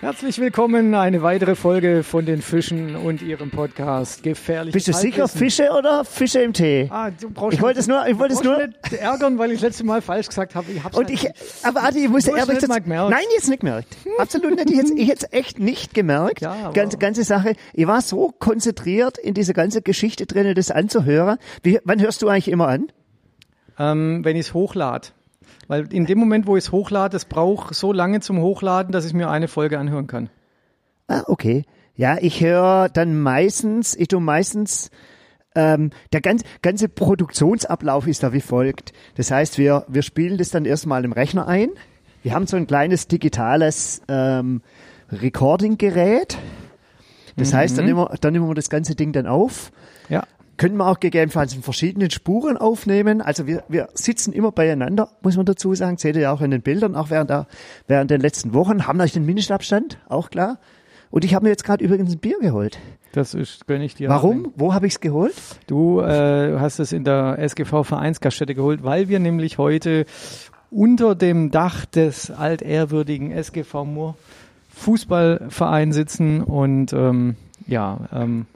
Herzlich willkommen, eine weitere Folge von den Fischen und ihrem Podcast Gefährlich. Bist du sicher Fische oder Fische im Tee? Ah, du brauchst Ich wollte es nur, ich wollte es nur. nicht ärgern, weil ich das letzte Mal falsch gesagt habe. Ich hab's Und halt ich, aber Adi, ich muss Du hast ehrlich sagen, gemerkt. nein, jetzt nicht gemerkt. Absolut nicht. Ich jetzt, ich jetzt echt nicht gemerkt. Ja, ganze, ganze Sache. Ich war so konzentriert in dieser ganzen Geschichte drin, das anzuhören. Wie, wann hörst du eigentlich immer an? ähm, wenn ich es hochlade. Weil in dem Moment, wo ich es hochlade, es braucht so lange zum Hochladen, dass ich mir eine Folge anhören kann. Ah, okay. Ja, ich höre dann meistens, ich tu meistens, ähm, der ganze, ganze Produktionsablauf ist da wie folgt. Das heißt, wir, wir spielen das dann erstmal im Rechner ein. Wir haben so ein kleines digitales ähm, Recording-Gerät. Das heißt, dann nehmen, wir, dann nehmen wir das ganze Ding dann auf. Ja. Können wir auch gegebenenfalls in verschiedenen Spuren aufnehmen. Also wir, wir sitzen immer beieinander, muss man dazu sagen. Seht ihr ja auch in den Bildern, auch während, der, während den letzten Wochen. Haben natürlich den Mindestabstand, auch klar. Und ich habe mir jetzt gerade übrigens ein Bier geholt. Das ist, gönn ich dir. Warum? Wo habe ich es geholt? Du äh, hast es in der SGV Vereinsgaststätte geholt, weil wir nämlich heute unter dem Dach des altehrwürdigen SGV Mur Fußballverein sitzen und ähm, ja, ähm,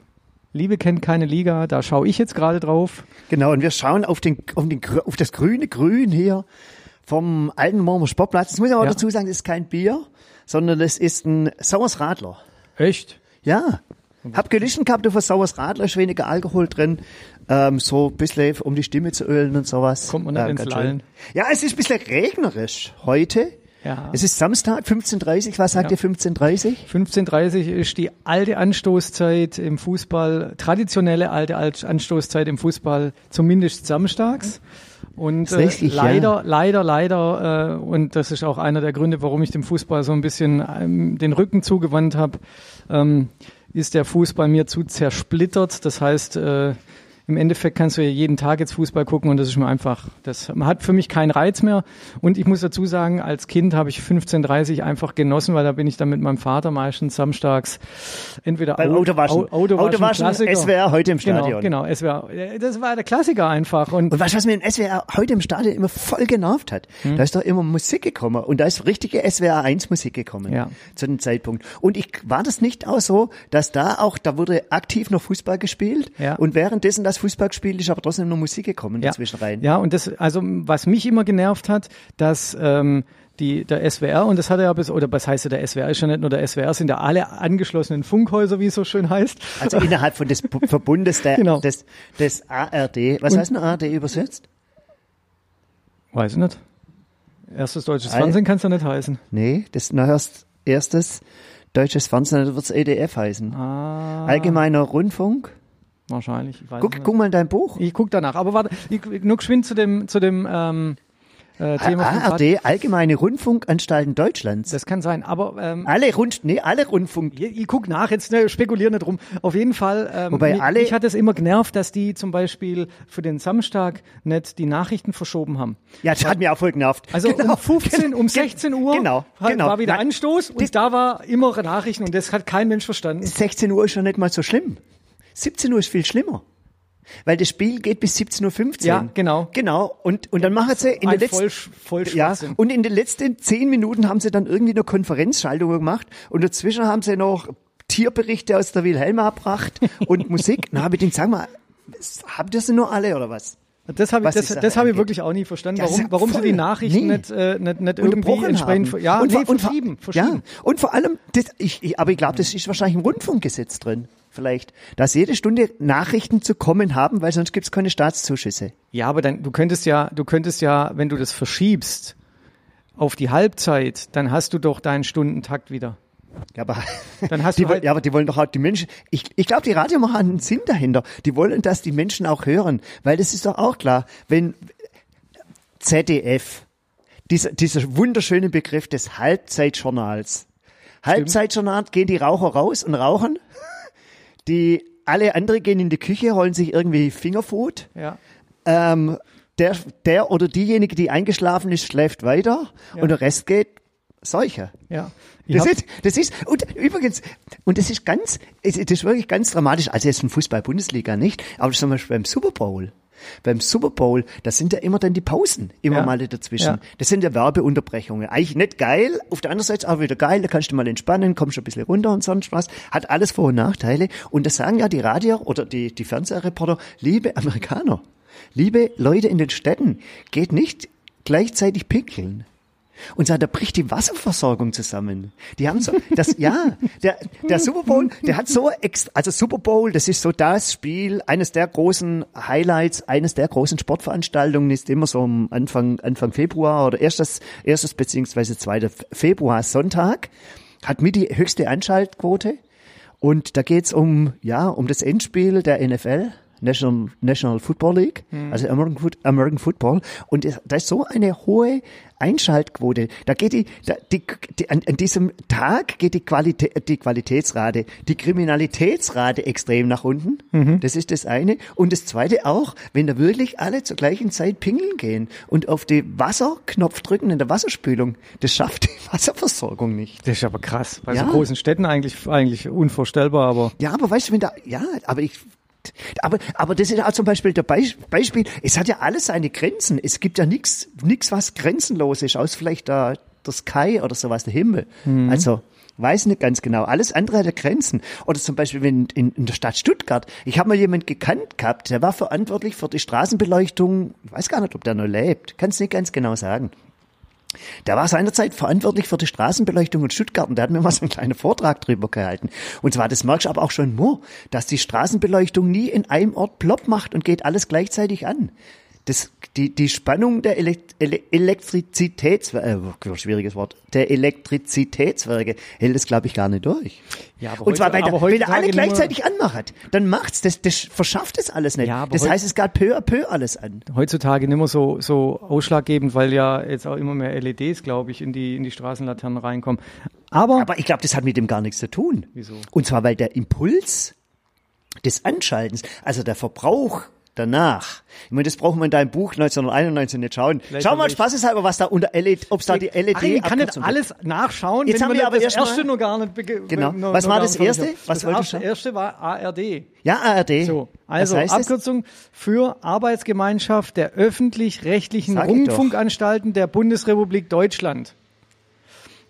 Liebe kennt keine Liga, da schaue ich jetzt gerade drauf. Genau, und wir schauen auf, den, auf, den, auf das grüne Grün hier vom alten Mormer Sportplatz. Das muss ich aber Ja. dazu sagen, das ist kein Bier, sondern das ist ein Sauers Radler. Echt? Ja. Hab gelischen gehabt auf ein Sauers Radler, ist weniger Alkohol drin, ähm, so ein bisschen um die Stimme zu ölen und sowas. Kommt man nicht ja, ins Lallen. Ja, es ist ein bisschen regnerisch heute. Ja. Es ist Samstag, 15.30 Was sagt Ja. ihr 15.30 15.30 ist die alte Anstoßzeit im Fußball, traditionelle alte Alt- Anstoßzeit im Fußball, zumindest samstags. Und Ist äh, richtig, ja. leider, leider, leider, äh, und das ist auch einer der Gründe, warum ich dem Fußball so ein bisschen ähm, den Rücken zugewandt habe, ähm, ist der Fußball mir zu zersplittert. Das heißt, äh, im Endeffekt kannst du ja jeden Tag jetzt Fußball gucken und das ist mir einfach, das hat für mich keinen Reiz mehr. Und ich muss dazu sagen, als Kind habe ich 15.30 einfach genossen, weil da bin ich dann mit meinem Vater meistens samstags entweder Beim Au- Autowaschen. Au- Autowaschen, Autowaschen. SWR heute im Stadion. Genau, genau, SWR. Das war der Klassiker einfach. Und Und weißt du, was mir im SWR heute im Stadion immer voll genervt hat? Hm. Da ist doch immer Musik gekommen und da ist richtige SWR 1 Musik gekommen Ja. zu dem Zeitpunkt. Und ich war das nicht auch so, dass da auch, da wurde aktiv noch Fußball gespielt Ja. und währenddessen das Fußball gespielt ist, aber trotzdem noch Musik gekommen dazwischen rein. Ja, und das, also was mich immer genervt hat, dass ähm, die, der SWR, und das hat er ja bis, oder was heißt ja, der SWR ist ja nicht nur der SWR, sind ja alle angeschlossenen Funkhäuser, wie es so schön heißt. Also innerhalb von des Verbundes der, Genau. des, des ARD. Was Und- heißt denn ARD übersetzt? Weiß ich nicht. Erstes deutsches All- Fernsehen kann es ja nicht heißen. Nee, das nachher erstes deutsches Fernsehen, da wird's EDF heißen. Ah, Allgemeiner Rundfunk. Wahrscheinlich. Guck, nicht. guck mal in dein Buch. Ich guck danach. Aber warte, ich, nur geschwind zu dem, zu dem ähm, äh, Thema. von grad. ARD, Allgemeine Rundfunkanstalten Deutschlands. Das kann sein. Aber ähm, Alle Rund, nee, alle Rundfunk. Ich, ich guck nach, jetzt ne, spekulier nicht rum. Auf jeden Fall, ähm, Wobei mich, alle- mich hat es immer genervt, dass die zum Beispiel für den Samstag nicht die Nachrichten verschoben haben. Ja, das hat mir auch voll genervt. Also Genau, um 15, genau, um 16 Uhr genau, genau. war wieder Anstoß und das- da war immer Nachrichten und das hat kein Mensch verstanden. 16 Uhr ist schon nicht mal so schlimm. 17 Uhr ist viel schlimmer. Weil das Spiel geht bis 17.15 Uhr. Ja, genau. Genau. Und, und dann machen sie in der letzten, voll, voll ja, und in den letzten 10 Minuten haben sie dann irgendwie eine Konferenzschaltung gemacht und dazwischen haben sie noch Tierberichte aus der Wilhelma erbracht und Musik. Na, hab ich gedacht, sag mal, habt ihr sie nur alle oder was? Das habe ich, das, das habe ich wirklich auch nie verstanden, warum, warum sie die Nachrichten Nee. nicht, äh, nicht, nicht irgendwie Unterbrochen entsprechend, haben. ja, und, nee, vor- und, verschieben, verschieben. Ja, und vor allem, das, ich, ich, aber ich glaube, das ist wahrscheinlich im Rundfunkgesetz drin. Vielleicht, dass jede Stunde Nachrichten zu kommen haben, weil sonst gibt's keine Staatszuschüsse. Ja, aber dann, du könntest ja, du könntest ja, wenn du das verschiebst auf die Halbzeit, dann hast du doch deinen Stundentakt wieder. Ja, aber, Dann hast die, du halt- ja, aber die wollen doch auch die Menschen, ich, ich glaube, die Radiomacher haben einen Sinn dahinter. Die wollen, dass die Menschen auch hören, weil das ist doch auch klar, wenn ZDF, dieser, dieser wunderschöne Begriff des Halbzeitjournals. Halbzeitjournal gehen die Raucher raus und rauchen. Die alle andere gehen in die Küche, holen sich irgendwie Fingerfood. Ja. Ähm, der, der oder diejenige, die eingeschlafen ist, schläft weiter Ja. und der Rest geht Seuche. Ja. Ich Das ist, das ist, und übrigens, und das ist ganz, das ist wirklich ganz dramatisch, also jetzt in Fußball-Bundesliga nicht, aber zum Beispiel beim Super Bowl. Beim Super Bowl, da sind ja immer dann die Pausen, immer Ja. mal dazwischen. Ja. Das sind ja Werbeunterbrechungen. Eigentlich nicht geil, auf der anderen Seite auch wieder geil, da kannst du mal entspannen, kommst ein bisschen runter und sonst was. Hat alles Vor- und Nachteile. Und das sagen ja die Radio oder die, die Fernsehreporter, liebe Amerikaner, liebe Leute in den Städten, geht nicht gleichzeitig pinkeln. Und zwar, da bricht die Wasserversorgung zusammen. Die haben so, das, ja, der, der Super Bowl, der hat so extra, also Super Bowl, das ist so das Spiel, eines der großen Highlights, eines der großen Sportveranstaltungen ist immer so am Anfang, Anfang Februar oder erstes, erstes beziehungsweise zweiter Februar Sonntag, hat mit die höchste Anschaltquote. Und da geht's um, ja, um das Endspiel der NFL. National, National Football League, also American, American Football. Und da ist so eine hohe Einschaltquote. Da geht die, da, die, die an, an diesem Tag geht die, Qualität, die Qualitätsrate, die Kriminalitätsrate extrem nach unten. Das ist das eine. Und das zweite auch, wenn da wirklich alle zur gleichen Zeit pingeln gehen und auf den Wasserknopf drücken in der Wasserspülung, das schafft die Wasserversorgung nicht. Das ist aber krass. Bei Ja. so großen Städten eigentlich, eigentlich unvorstellbar, aber Ja, aber weißt du, wenn da, ja, aber ich, aber, aber das ist ja auch zum Beispiel der Beis- Beispiel, es hat ja alles seine Grenzen. Es gibt ja nichts, nichts, was grenzenlos ist, aus vielleicht der, der Sky oder sowas, der Himmel. Also, weiß nicht ganz genau. Alles andere hat Grenzen. Oder zum Beispiel wenn in, in der Stadt Stuttgart. Ich habe mal jemand gekannt gehabt, der war verantwortlich für die Straßenbeleuchtung. Ich weiß gar nicht, ob der noch lebt. Kann es nicht ganz genau sagen. Der war seinerzeit verantwortlich für die Straßenbeleuchtung in Stuttgart und der hat mir mal so einen kleinen Vortrag drüber gehalten. Und zwar, das merkst du aber auch schon nur, dass die Straßenbeleuchtung nie in einem Ort plopp macht und geht alles gleichzeitig an. Das, die, die Spannung der Elekt Ele Elektrizitätswerke, äh, schwieriges Wort, der Elektrizitätswerke hält es, glaube ich, gar nicht durch. Ja, aber und zwar, heute- weil, der, aber wenn er alle gleichzeitig anmacht, dann macht's, das, das verschafft es alles nicht. Ja, das heißt, es geht peu à peu alles an. heutzutage nicht mehr so, so ausschlaggebend, weil ja jetzt auch immer mehr LEDs, glaube ich, in die, in die Straßenlaternen reinkommen. Aber, Aber ich glaube, das hat mit dem gar nichts zu tun. Wieso? Und zwar, weil der Impuls des Anschaltens, also der Verbrauch danach, ich meine, das braucht man in deinem Buch 1991 nicht schauen. Vielleicht Schau mal spaßeshalber, was da unter LED, ob es da die LED Ach, ich kann Abkürzung alles nachschauen, Jetzt haben wir wir aber das erste noch gar nicht Genau. noch- Was war das erste? verstanden. Was das erste, erste war ARD. Ja, ARD. So, also heißt das? Abkürzung für Arbeitsgemeinschaft der öffentlich-rechtlichen. Rundfunkanstalten der Bundesrepublik Deutschland.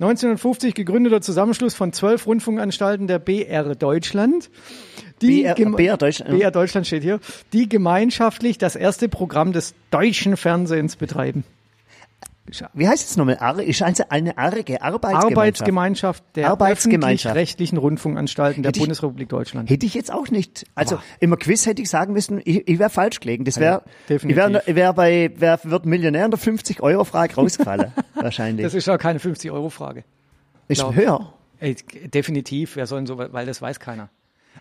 1950 gegründeter Zusammenschluss von zwölf Rundfunkanstalten der BR Deutschland. Die BR BR Deutschland. BR Deutschland steht hier. Die gemeinschaftlich das erste Programm des deutschen Fernsehens betreiben. Wie heißt es nochmal? Ar ist eine, eine arge Arbeitsgemeinschaft. Arbeitsgemeinschaft der Arbeitsgemeinschaft. öffentlich-rechtlichen Rundfunkanstalten der ich- Bundesrepublik Deutschland. Hätte ich jetzt auch nicht. Also im Quiz hätte ich sagen müssen, ich, ich wäre falsch gelegen. Das wäre, ich definitiv. wäre ich wär bei, wer wird Millionär in der 50-Euro-Frage rausgefallen. wahrscheinlich. Das ist ja keine 50-Euro-Frage. ist höher. Ey, definitiv, wer soll denn so, weil das weiß keiner.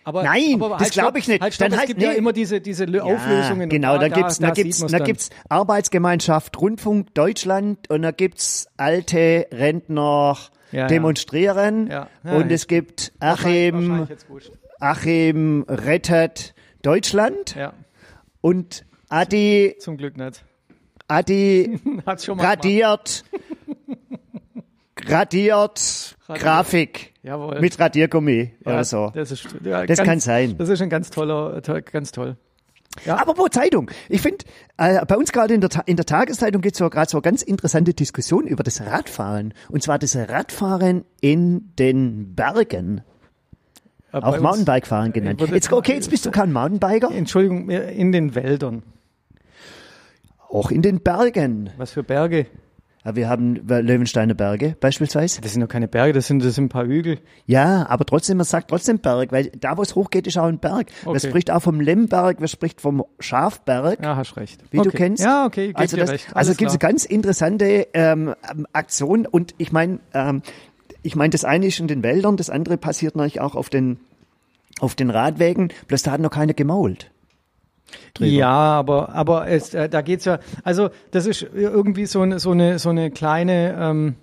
Aber, Nein, aber das glaub stopp, ich nicht. Halt, stopp, Dann es halt- gibt ja nee. immer diese, diese Lö- Auflösungen. genau, da, da, gibt's, da, da gibt's, da gibt's Arbeitsgemeinschaft Rundfunk Deutschland und da gibt's alte Rentner Ja, ja. demonstrieren Ja. Ja, und ja. es gibt Achim. Achim rettet Deutschland Ja, und Adi, zum Glück nicht. Adi Hat's schon mal gemacht. Radiert, radiert Grafik Jawohl. mit Radiergummi ja, oder so. Das, ist, ja, Das ganz, kann sein. Das ist ein ganz toller, toll, ganz toll. Ja. Aber wo Zeitung? Ich finde, äh, bei uns gerade in in der Tageszeitung geht es so gerade so eine ganz interessante Diskussion über das Radfahren. Und zwar das Radfahren in den Bergen. Bei Auch Mountainbike-Fahren genannt. Jetzt, okay, jetzt bist du kein Mountainbiker. Entschuldigung, in den Wäldern. Auch in den Bergen. Was für Berge? Ja, wir haben Löwensteiner Berge beispielsweise. Das sind doch keine Berge, das sind, das sind ein paar Hügel. Ja, aber trotzdem, man sagt trotzdem Berg, weil da, wo es hochgeht, ist auch ein Berg. Man Okay. spricht auch vom Lemberg, man spricht vom Schafberg. Ja, hast recht. wie okay. du kennst. Ja, okay, also das, recht. Also Alles gibt es ganz interessante ähm, ähm, Aktion und ich meine, ähm, ich meine, das eine ist in den Wäldern, das andere passiert natürlich auch auf den auf den Radwegen, bloß da hat noch keiner gemault. Drüber. Ja, aber aber es, äh, da geht's ja. Also das ist irgendwie so eine so eine so eine kleine ähm,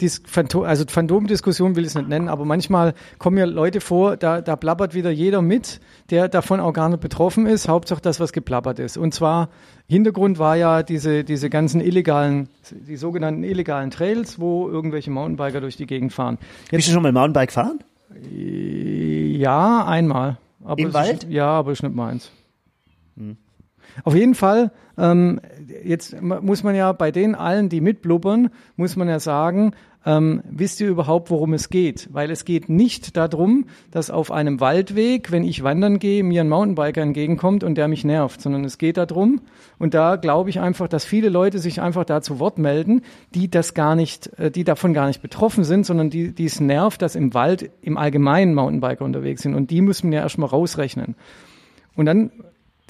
Dis Phantom, also Phantomdiskussion will ich es nicht nennen, aber manchmal kommen mir Leute vor, da, da plappert wieder jeder mit, der davon auch gar nicht betroffen ist. Hauptsache das, was geplappert ist. Und zwar Hintergrund war ja diese diese ganzen illegalen, die sogenannten illegalen Trails, wo irgendwelche Mountainbiker durch die Gegend fahren. Bist du schon mal Mountainbike fahren? Ja, einmal. Aber Im Wald? Ist, ja, aber ist nicht meins. Auf jeden Fall, ähm, jetzt muss man ja bei den allen, die mitblubbern, muss man ja sagen, ähm, wisst ihr überhaupt, worum es geht? Weil es geht nicht darum, dass auf einem Waldweg, wenn ich wandern gehe, mir ein Mountainbiker entgegenkommt und der mich nervt, sondern es geht darum, und da glaube ich einfach, dass viele Leute sich einfach da zu Wort melden, die das gar nicht, äh, die davon gar nicht betroffen sind, sondern die, die es nervt, dass im Wald im Allgemeinen Mountainbiker unterwegs sind. Und die müssen wir ja erstmal rausrechnen. Und dann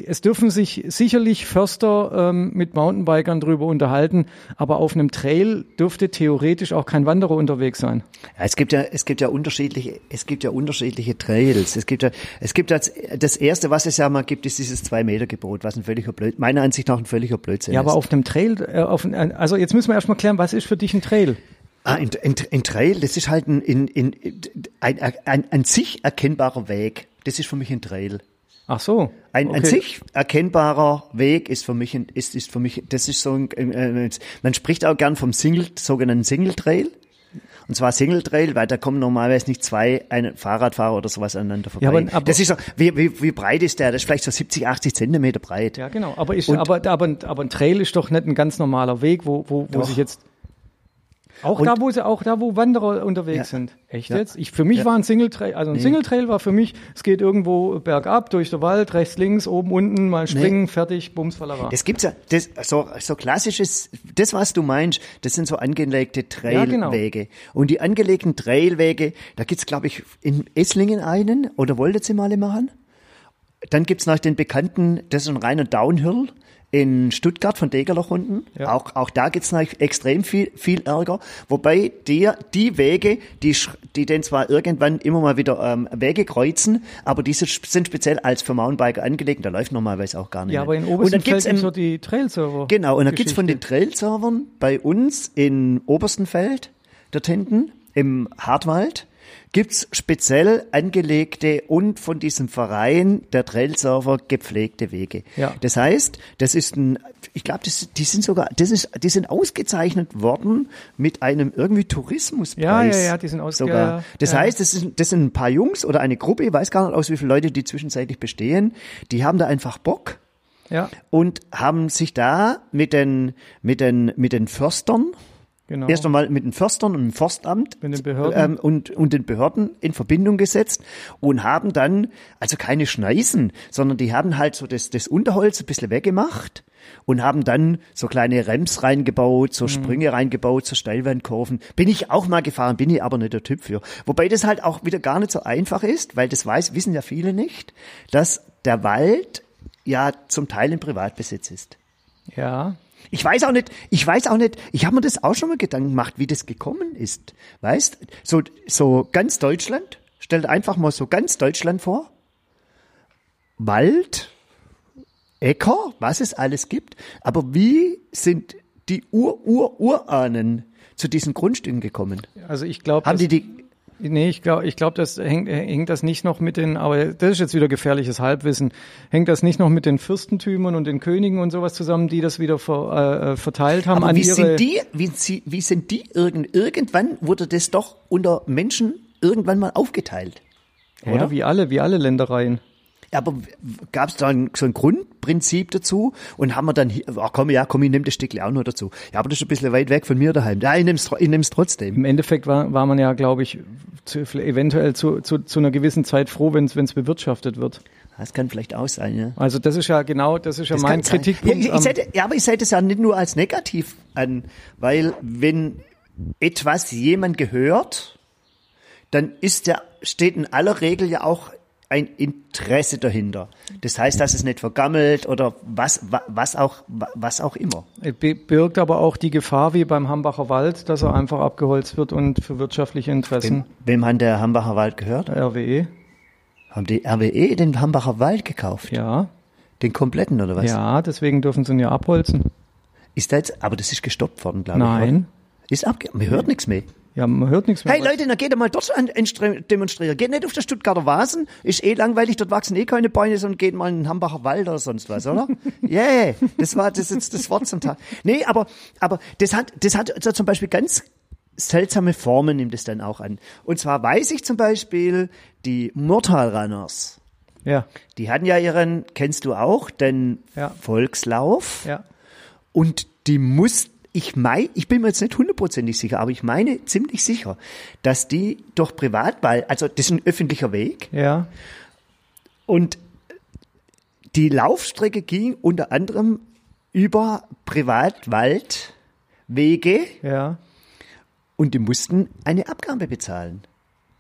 es dürfen sich sicherlich Förster ähm, mit Mountainbikern drüber unterhalten, aber auf einem Trail dürfte theoretisch auch kein Wanderer unterwegs sein. Ja, es gibt ja, es gibt ja unterschiedliche, es gibt ja unterschiedliche Trails. Es gibt ja, es gibt das, das erste, was es ja mal gibt, ist dieses Zwei-Meter-Gebot, was ein völliger Blödsinn, meiner Ansicht nach ein völliger Blödsinn ja, ist. Ja, aber auf einem Trail, äh, auf, also jetzt müssen wir erstmal klären, was ist für dich ein Trail? Ah, ein, ein, ein Trail, das ist halt ein, ein, ein, ein, ein, ein sich erkennbarer Weg. Das ist für mich ein Trail. Ach so. Ein okay. an sich erkennbarer Weg ist für mich, ist, ist für mich, das ist so ein, äh, man spricht auch gern vom Single, sogenannten Single Trail. Und zwar Single Trail, weil da kommen normalerweise nicht zwei ein Fahrradfahrer oder sowas aneinander vorbei. Ja, aber, aber das ist so, wie, wie, wie breit ist der? Das ist vielleicht so 70, 80 Zentimeter breit. Ja, genau. Aber, ist, aber, aber, aber ein Trail ist doch nicht ein ganz normaler Weg, wo, wo, wo sich jetzt auch und da, wo sie, auch da, wo Wanderer unterwegs ja. sind. Echt ja. jetzt? Ich, für mich ja. war ein Single Trail, also ein nee. Single Trail war für mich, es geht irgendwo bergab, durch den Wald, rechts, links, oben, unten, mal springen, nee. fertig, bums, fallara. Das gibt's ja, das, so, so klassisches, das was du meinst, das sind so angelegte Trailwege. Ja, genau. Und die angelegten Trailwege, da gibt's glaube ich in Esslingen einen, oder wolltet ihr mal machen? Dann gibt's noch den bekannten, das ist ein reiner Downhill, in Stuttgart von Degerloch unten. Ja. Auch, auch da gibt's noch extrem viel, viel Ärger. Wobei die, die Wege, die, die denn zwar irgendwann immer mal wieder ähm, Wege kreuzen, aber diese sind speziell als für Mountainbiker angelegt. Da läuft normalerweise auch gar nicht. Ja, aber in Oberstenfeld gibt's so die Trail-Server. Genau, und dann gibt's von den Trail-Servern bei uns in Oberstenfeld, dort hinten, im Hartwald, gibt's speziell angelegte und von diesem Verein der Trail-Server gepflegte Wege. Ja. Das heißt, das ist ein, ich glaube, die sind sogar, das ist, die sind ausgezeichnet worden mit einem irgendwie Tourismuspreis. Ja, ja, ja, die sind sogar. Das ja. heißt, das, ist, das sind ein paar Jungs oder eine Gruppe, ich weiß gar nicht aus, wie viele Leute die zwischenzeitlich bestehen, die haben da einfach Bock. Ja. Und haben sich da mit den, mit den, mit den Förstern, Genau. Erst einmal mit den Förstern und dem Forstamt mit den Behörden. Ähm, und, und den Behörden in Verbindung gesetzt und haben dann, also keine Schneisen, sondern die haben halt so das, das Unterholz ein bisschen weggemacht und haben dann so kleine Rems reingebaut, so mhm. Sprünge reingebaut, so Steilwandkurven. Bin ich auch mal gefahren, bin ich aber nicht der Typ für. Wobei das halt auch wieder gar nicht so einfach ist, weil das weiß, wissen ja viele nicht, dass der Wald ja zum Teil in Privatbesitz ist. Ja. Ich weiß auch nicht, ich weiß auch nicht, ich habe mir das auch schon mal Gedanken gemacht, wie das gekommen ist. Weißt, so, so ganz Deutschland, stellt einfach mal so ganz Deutschland vor. Wald, Äcker, was es alles gibt. Aber wie sind die Ur-Ur-Urahnen zu diesen Grundstücken gekommen? Also ich glaube, haben die die Nee, ich glaube, ich glaub, das hängt, hängt das nicht noch mit den, aber das ist jetzt wieder gefährliches Halbwissen. Hängt das nicht noch mit den Fürstentümern und den Königen und sowas zusammen, die das wieder ver, äh, äh verteilt haben aber an wie ihre? Sind die, wie, wie sind die irgend, irgendwann wurde das doch unter Menschen irgendwann mal aufgeteilt? Oder ja, wie alle, wie alle Ländereien. Aber gab es da ein, so ein Grundprinzip dazu und haben wir dann, hier, ach komm, ja, komm, ich nehme das Stückchen auch noch dazu. Ja, aber das ist ein bisschen weit weg von mir daheim. Ja, ich nehme es ich nehm's trotzdem. Im Endeffekt war, war man ja, glaube ich, zu, eventuell zu, zu, zu einer gewissen Zeit froh, wenn es bewirtschaftet wird. Das kann vielleicht auch sein, ja. Also das ist ja genau, das ist ja das mein Kritikpunkt. Ja, ich, ich ja, aber ich sehe das ja nicht nur als negativ an, weil wenn etwas jemand gehört, dann ist der, steht in aller Regel ja auch ein Interesse dahinter. Das heißt, dass es nicht vergammelt oder was, was auch, was auch immer. Birgt aber auch die Gefahr wie beim Hambacher Wald, dass er einfach abgeholzt wird und für wirtschaftliche Interessen. Wem, wem hat der Hambacher Wald gehört? RWE. Haben die RWE den Hambacher Wald gekauft? Ja. Den kompletten oder was? Ja, deswegen dürfen sie ihn ja abholzen. Ist das jetzt, aber das ist gestoppt worden, glaube ich. Nein. Ist abge, man hört nichts mehr. Ja, man hört nichts mehr. Hey Leute, dann geht mal dort demonstrieren. Geht nicht auf der Stuttgarter Vasen. Ist eh langweilig, dort wachsen eh keine Bäume, sondern geht mal in den Hambacher Wald oder sonst was, oder? yeah, das war das jetzt das Wort zum Tag. Nee, aber, aber das hat, das hat also zum Beispiel ganz seltsame Formen nimmt es dann auch an. Und zwar weiß ich zum Beispiel, die Mortal Runners, Ja, Die hatten ja ihren, kennst du auch, den Ja. Volkslauf. ja. Und die muss, ich mein, ich bin mir jetzt nicht hundertprozentig sicher, aber ich meine ziemlich sicher, dass die durch Privatwahl, also das ist ein öffentlicher Weg Ja, und die Laufstrecke ging unter anderem über Privatwaldwege ja. und die mussten eine Abgabe bezahlen.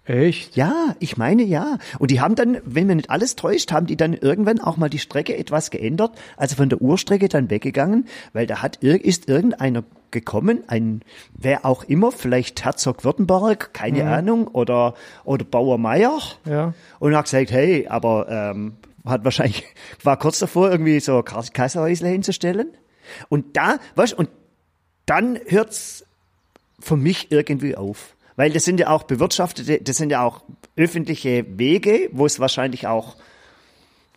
Echt? Ja, ich meine ja. Und die haben dann, wenn mir nicht alles täuscht, haben die dann irgendwann auch mal die Strecke etwas geändert, also von der Urstrecke dann weggegangen, weil da hat ist irgendeiner gekommen, ein wer auch immer, vielleicht Herzog Württemberg, keine Ahnung, oder oder Bauer Meier Ja. und hat gesagt, hey, aber ähm, hat wahrscheinlich war kurz davor irgendwie so ein Kas- Kassahäusle hinzustellen. Und da, weißt, und dann hört's für mich irgendwie auf. Weil das sind ja auch bewirtschaftete, das sind ja auch öffentliche Wege, wo es wahrscheinlich auch,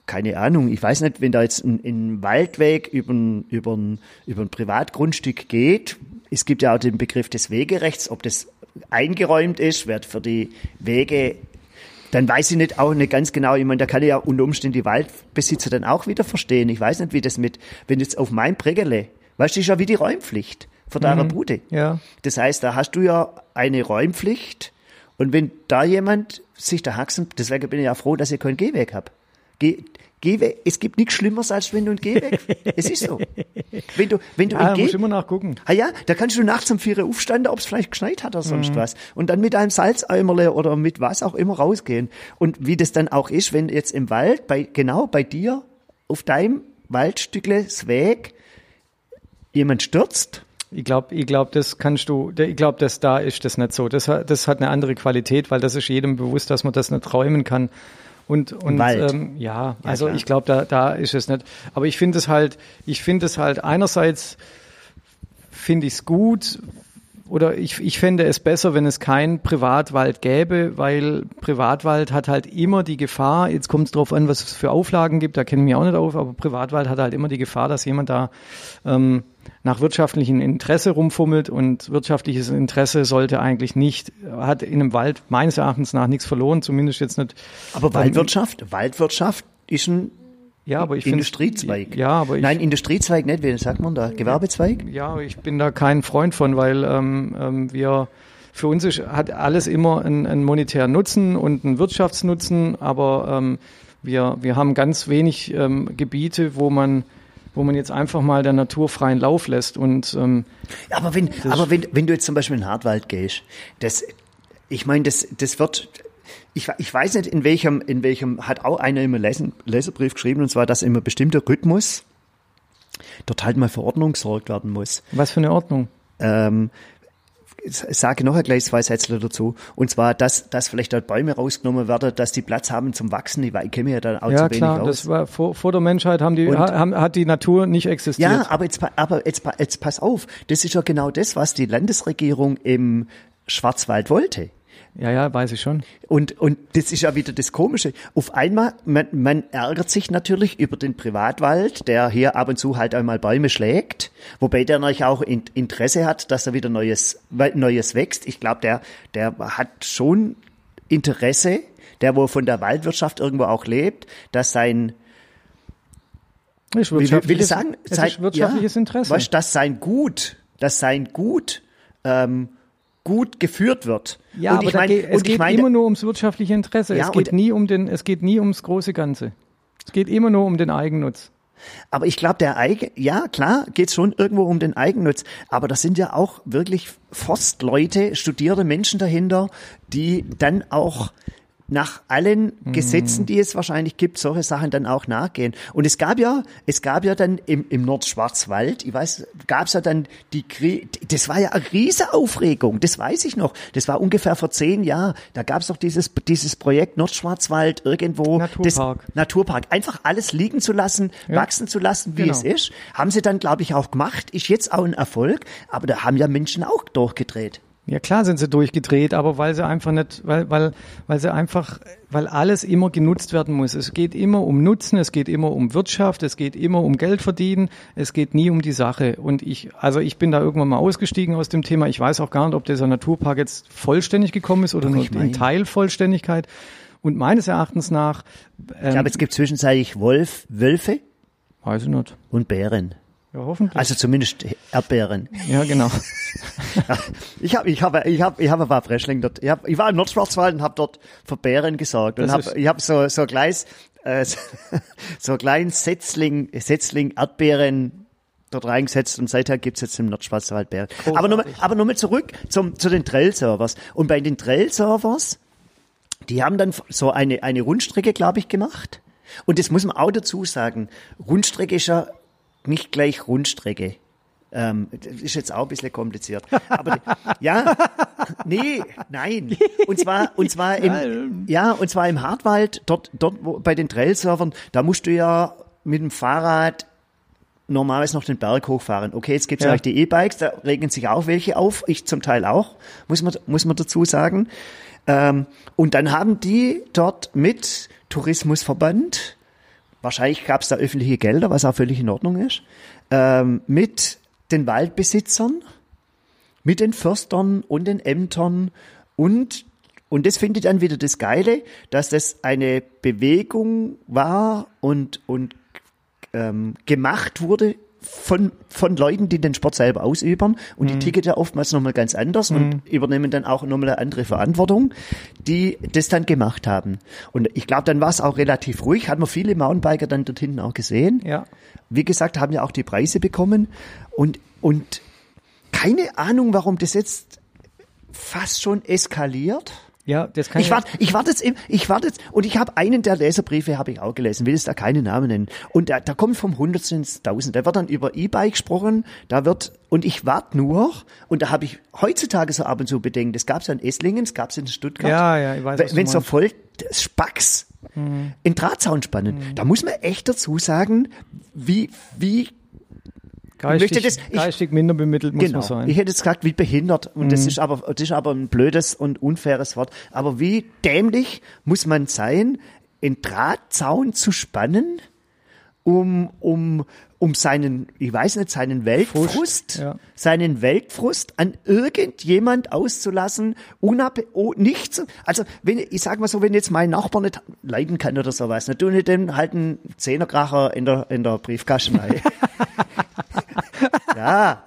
keine Ahnung, ich weiß nicht, wenn da jetzt ein, ein Waldweg über ein, über, ein, über ein Privatgrundstück geht, es gibt ja auch den Begriff des Wegerechts, ob das eingeräumt ist, wird für die Wege, dann weiß ich nicht auch nicht ganz genau, ich meine, da kann ich ja unter Umständen die Waldbesitzer dann auch wieder verstehen. Ich weiß nicht, wie das mit, wenn jetzt auf mein Prägele, weißt du, ist ja wie die Räumpflicht von deiner Bude. Ja. Das heißt, da hast du ja eine Räumpflicht und wenn da jemand sich da haxen, deswegen bin ich ja froh, dass ich keinen Gehweg habe. Geh, Gehweg, es gibt nichts Schlimmeres, als wenn du einen Gehweg, es ist so. Wenn du, wenn du muss Geh, immer nachgucken. Ah ja, da kannst du nachts um vier Uhr aufstanden, ob es vielleicht geschneit hat oder sonst was. Und dann mit einem Salzeimerle oder mit was auch immer rausgehen. Und wie das dann auch ist, wenn jetzt im Wald, bei, genau bei dir, auf deinem Waldstückle, Weg, jemand stürzt, Ich glaube, ich glaub, das kannst du, ich glaube, dass da ist das nicht so. Das, hat- das hat eine andere Qualität, weil das ist jedem bewusst, dass man das nicht räumen kann. Und, und. Ähm, ja, also klar. ich glaube, da, da ist es nicht. Aber ich finde es halt, ich finde es halt einerseits finde ich es gut oder ich, ich fände es besser, wenn es kein Privatwald gäbe, weil Privatwald hat halt immer die Gefahr, jetzt kommt es drauf an, was es für Auflagen gibt, da kenne ich mich auch nicht auf, aber Privatwald hat halt immer die Gefahr, dass jemand da ähm, nach wirtschaftlichem Interesse rumfummelt und wirtschaftliches Interesse sollte eigentlich nicht, hat in einem Wald meines Erachtens nach nichts verloren, zumindest jetzt nicht. Aber Waldwirtschaft, Waldwirtschaft ist ein Ja, aber ich finde Industriezweig. Ja, aber ich, Nein, Industriezweig nicht, wie sagt man da? Gewerbezweig? Ja, ich bin da kein Freund von, weil ähm, ähm, wir für uns ist, hat alles immer einen, einen monetären Nutzen und einen Wirtschaftsnutzen, aber ähm, wir, wir haben ganz wenig ähm, Gebiete, wo man wo man jetzt einfach mal der Natur freien Lauf lässt und ähm, Ja, aber wenn, aber wenn, wenn du jetzt zum Beispiel in den Hartwald gehst, das, ich meine, das, das wird, ich, ich weiß nicht, in welchem, in welchem, hat auch einer immer Lesen, Leserbrief geschrieben, und zwar, dass immer bestimmter Rhythmus dort halt mal für Ordnung gesorgt werden muss. was für eine Ordnung. Ähm, ich sage noch gleich zwei Sätze dazu. Und zwar, dass, dass vielleicht dort Bäume rausgenommen werden, dass die Platz haben zum Wachsen. Ich, ich kenne ja da auch Ja zu wenig klar, aus. das war vor, vor der Menschheit haben die ha, haben, hat die Natur nicht existiert. Ja, aber jetzt, aber jetzt, jetzt pass auf. Das ist ja genau das, was die Landesregierung im Schwarzwald wollte. Ja, ja, weiß ich schon. Und, und das ist ja wieder das Komische. Auf einmal, man, man ärgert sich natürlich über den Privatwald, der hier ab und zu halt einmal Bäume schlägt, wobei der natürlich auch in, Interesse hat, dass er wieder Neues, Neues wächst. Ich glaube, der, der hat schon Interesse, der wo von der Waldwirtschaft irgendwo auch lebt, dass sein, will, will ich sagen, sein, wirtschaftliches ja, Interesse. Weißt, dass sein Gut, dass sein Gut, ähm, gut geführt wird. Ja, und aber ich mein, geht, es geht meine, immer nur ums wirtschaftliche Interesse. Ja, es geht nie um den, es geht nie ums große Ganze. Es geht immer nur um den Eigennutz. Aber ich glaube, der Eigen, ja klar, geht's schon irgendwo um den Eigennutz. Aber das sind ja auch wirklich Forstleute, studierte Menschen dahinter, die dann auch nach allen Gesetzen, die es wahrscheinlich gibt, solche Sachen dann auch nachgehen. Und es gab ja, es gab ja dann im, im Nordschwarzwald, ich weiß, gab's ja dann die, Krie das war ja eine riese Aufregung, das weiß ich noch. Das war ungefähr vor zehn Jahren. Da gab's doch dieses, dieses Projekt Nordschwarzwald irgendwo. Naturpark. Das, Naturpark. Einfach alles liegen zu lassen, Ja. wachsen zu lassen, wie Genau. es ist. Haben sie dann, glaube ich, auch gemacht. Ist jetzt auch ein Erfolg. Aber da haben ja Menschen auch durchgedreht. Ja klar sind sie durchgedreht, aber weil sie einfach nicht, weil, weil, weil sie einfach, weil alles immer genutzt werden muss. Es geht immer um Nutzen, es geht immer um Wirtschaft, es geht immer um Geld verdienen, es geht nie um die Sache. Und ich, also ich bin da irgendwann mal ausgestiegen aus dem Thema. Ich weiß auch gar nicht, ob dieser Naturpark jetzt vollständig gekommen ist oder nur ich mein- in Teilvollständigkeit. Und meines Erachtens nach, Ich ähm, glaube, es gibt zwischenzeitlich Wolf, Wölfe weiß ich nicht. und Bären. Ja, hoffentlich. Also zumindest Erdbeeren. ja, genau. Ich habe ich hab, ich hab, ich hab ein paar Frischlinge dort. Ich, hab, ich war im Nordschwarzwald und habe dort für Bären gesorgt. Und Das hab, ist- ich habe so, so gleich, äh, so ein kleines Setzling, Setzling Erdbeeren dort reingesetzt und seither gibt's jetzt im Nordschwarzwald Bären. Aber nochmal aber noch mal zurück zum, zu den Trail-Servers. Und bei den Trail-Servers, die haben dann so eine, eine Rundstrecke, glaube ich, gemacht. Und das muss man auch dazu sagen. Rundstrecke ist ja nicht gleich Rundstrecke. Ähm, das ist jetzt auch ein bisschen kompliziert. Aber ja, nee, nein. Und zwar, und zwar im, ja, und zwar im Hartwald, dort, dort wo, bei den Trail-Servern, da musst du ja mit dem Fahrrad normalerweise noch den Berg hochfahren. Okay, jetzt gibt's ja. Auch die E-Bikes, da regen sich auch welche auf. Ich zum Teil auch, muss man, muss man dazu sagen. Ähm, und dann haben die dort mit Tourismusverband, wahrscheinlich gab's da öffentliche Gelder, was auch völlig in Ordnung ist, ähm, mit den Waldbesitzern, mit den Förstern und den Ämtern. Und und das finde ich dann wieder das Geile, dass das eine Bewegung war und und ähm, gemacht wurde von, von Leuten, die den Sport selber ausüben und die ticket ja oftmals nochmal ganz anders und übernehmen dann auch nochmal eine andere Verantwortung, die das dann gemacht haben. Und ich glaube, dann war es auch relativ ruhig, hat man viele Mountainbiker dann dort hinten auch gesehen. Ja. Wie gesagt, haben ja auch die Preise bekommen und, und keine Ahnung, warum das jetzt fast schon eskaliert. Ja, das kann Ich warte, ich warte jetzt, ich warte jetzt, und ich habe einen der Leserbriefe habe ich auch gelesen, will jetzt da keine Namen nennen. Und da, da kommt vom Hundertsten ins Tausend. Da wird dann über E-Bike gesprochen, da wird, und ich warte nur, und da habe ich heutzutage so ab und zu Bedenken, das gab es ja in Esslingen, das gab es in Stuttgart. Ja, ja, ich weiß, Wenn so meinst. voll das Spacks in Drahtzaun spannen. Da muss man echt dazu sagen, wie, wie geistig, möchte das- ich- geistig minder bemittelt muss genau. man sein. Mhm. Ich hätte jetzt gesagt, wie behindert. Und das ist aber, das ist aber ein blödes und unfaires Wort. Aber wie dämlich muss man sein, einen Drahtzaun zu spannen, um, um, um seinen, ich weiß nicht, seinen Weltfrust, ja. seinen Weltfrust an irgendjemand auszulassen, unab, oh, nicht so, also, wenn, ich sag mal so, wenn jetzt mein Nachbar nicht leiden kann oder sowas, dann tue ich dem halt einen Zehnerkracher in der, in der Briefkasten rein. Ja.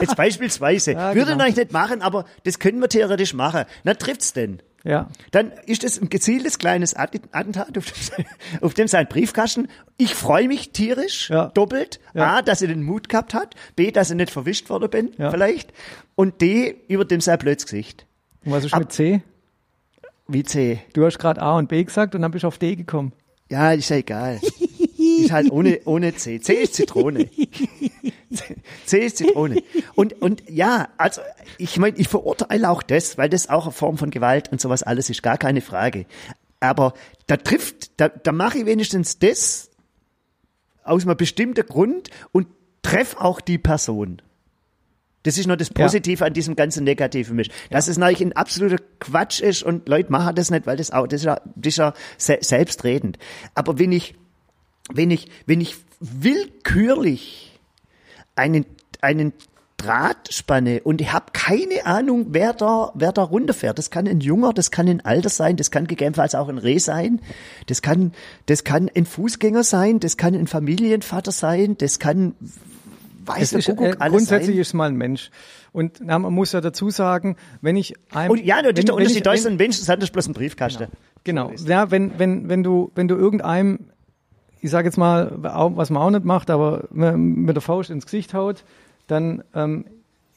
Jetzt beispielsweise. Ja, Würde genau. ich nicht machen, aber das können wir theoretisch machen. Na, trifft's denn? Ja. Dann ist es ein gezieltes kleines Attentat auf dem, auf dem sein Briefkasten. Ich freue mich tierisch, Ja. doppelt. Ja. A, dass er den Mut gehabt hat. B, dass ich nicht verwischt worden bin, Ja. vielleicht. Und D, über dem sein blödes Gesicht. Und was ist Ab- mit C? Wie C. Du hast gerade A und B gesagt und dann bist du auf D gekommen. Ja, ist ja egal. ist halt ohne, ohne C. C ist Zitrone. C ist Zitrone. Und, und ja, also ich meine, ich verurteile auch das, weil das auch eine Form von Gewalt und sowas alles ist, gar keine Frage. Aber da trifft, da, da mache ich wenigstens das aus einem bestimmten Grund und treff auch die Person. Das ist noch das Ja. Positive an diesem ganzen negativen Misch. Dass es natürlich ein absoluter Quatsch ist und Leute machen das nicht, weil das auch, das ist ja, das ist ja se selbstredend. Aber wenn ich, wenn ich, wenn ich willkürlich einen, einen Draht spanne und ich habe keine Ahnung, wer da, wer da runterfährt. Das kann ein Junger, das kann ein Alter sein, das kann gegebenenfalls auch ein Reh sein, das kann, das kann ein Fußgänger sein, das kann ein Familienvater sein, das kann, weiß Es der ist, Kuckuck, äh, alles grundsätzlich sein. ist es mal ein Mensch. Und na, man muss ja dazu sagen, wenn ich einem, Und ja, wenn, der wenn Unterschied. ich, Da ist wenn, ein Mensch, das ist bloß ein Briefkasten. Genau. Ja, wenn, wenn, wenn du, wenn du irgendeinem, ich sage jetzt mal, was man auch nicht macht, aber mit der Faust ins Gesicht haut, dann ähm,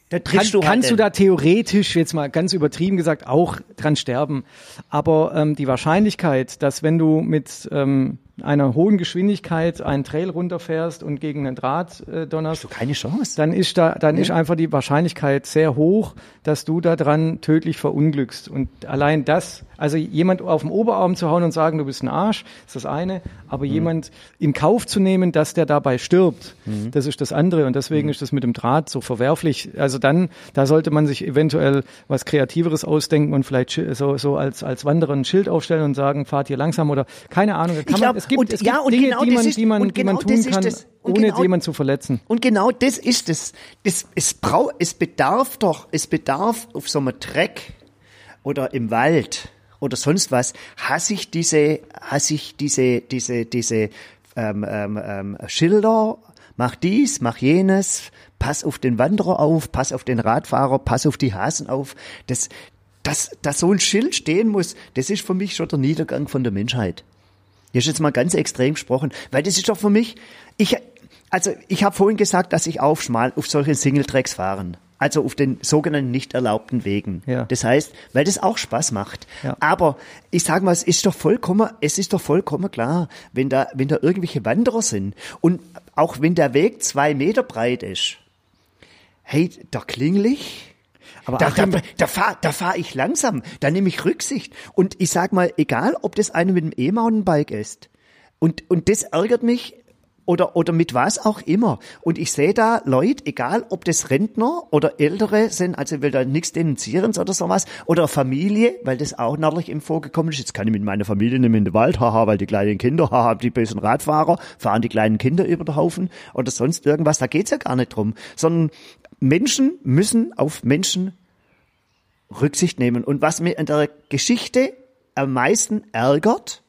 Da kann, du halt kannst du den. da theoretisch jetzt mal ganz übertrieben gesagt auch dran sterben. Aber ähm, die Wahrscheinlichkeit, dass wenn du mit ähm, einer hohen Geschwindigkeit einen Trail runterfährst und gegen einen Draht äh, donnerst, So keine Chance. dann ist da, dann ist einfach die Wahrscheinlichkeit sehr hoch, dass du da dran tödlich verunglückst. Und allein das, also jemand auf den Oberarm zu hauen und sagen, du bist ein Arsch, ist das eine, aber jemand in Kauf zu nehmen, dass der dabei stirbt, das ist das andere. Und deswegen ist das mit dem Draht so verwerflich. Also dann, da sollte man sich eventuell was Kreativeres ausdenken und vielleicht so, so als, als Wanderer ein Schild aufstellen und sagen, fahrt hier langsam oder keine Ahnung. Kann Ich man, glaub, es gibt, und- es ja, gibt und Dinge, genau die das man, ist- die man, und die man genau tun das kann, das. Ohne genau- jemanden zu verletzen. Und genau das ist es. Es, es, brau, es bedarf doch, es bedarf auf so einem Treck oder im Wald oder sonst was, hasse ich diese, hasse ich diese, diese, diese ähm, ähm, ähm, Schilder, mach dies, mach jenes, pass auf den Wanderer auf, pass auf den Radfahrer, pass auf die Hasen auf. Das, dass, dass so ein Schild stehen muss, das ist für mich schon der Niedergang von der Menschheit. Das ist jetzt mal ganz extrem gesprochen, weil das ist doch für mich, ich, also ich habe vorhin gesagt, dass ich auf schmal auf solchen Singletracks fahren. Also auf den sogenannten nicht erlaubten Wegen. Ja. Das heißt, weil das auch Spaß macht. Ja. Aber ich sage mal, es ist doch vollkommen, es ist doch vollkommen klar, wenn da, wenn da irgendwelche Wanderer sind und auch wenn der Weg zwei Meter breit ist, hey, da klingel ich. Aber da, da, Achim- da fahre da fahr ich langsam, da nehme ich Rücksicht. Und ich sag mal, egal ob das eine mit dem E-Mountainbike ist, und, und das ärgert mich, oder, oder mit was auch immer. Und ich sehe da Leute, egal ob das Rentner oder Ältere sind, also ich will da nichts denunzieren oder sowas, oder Familie, weil das auch natürlich im vorgekommen ist. Jetzt kann ich mit meiner Familie nicht mehr in den Wald, haha, weil die kleinen Kinder, haha, die bösen Radfahrer fahren die kleinen Kinder über den Haufen oder sonst irgendwas. Da geht's ja gar nicht drum. Sondern Menschen müssen auf Menschen Rücksicht nehmen. Und was mir in der Geschichte am meisten ärgert,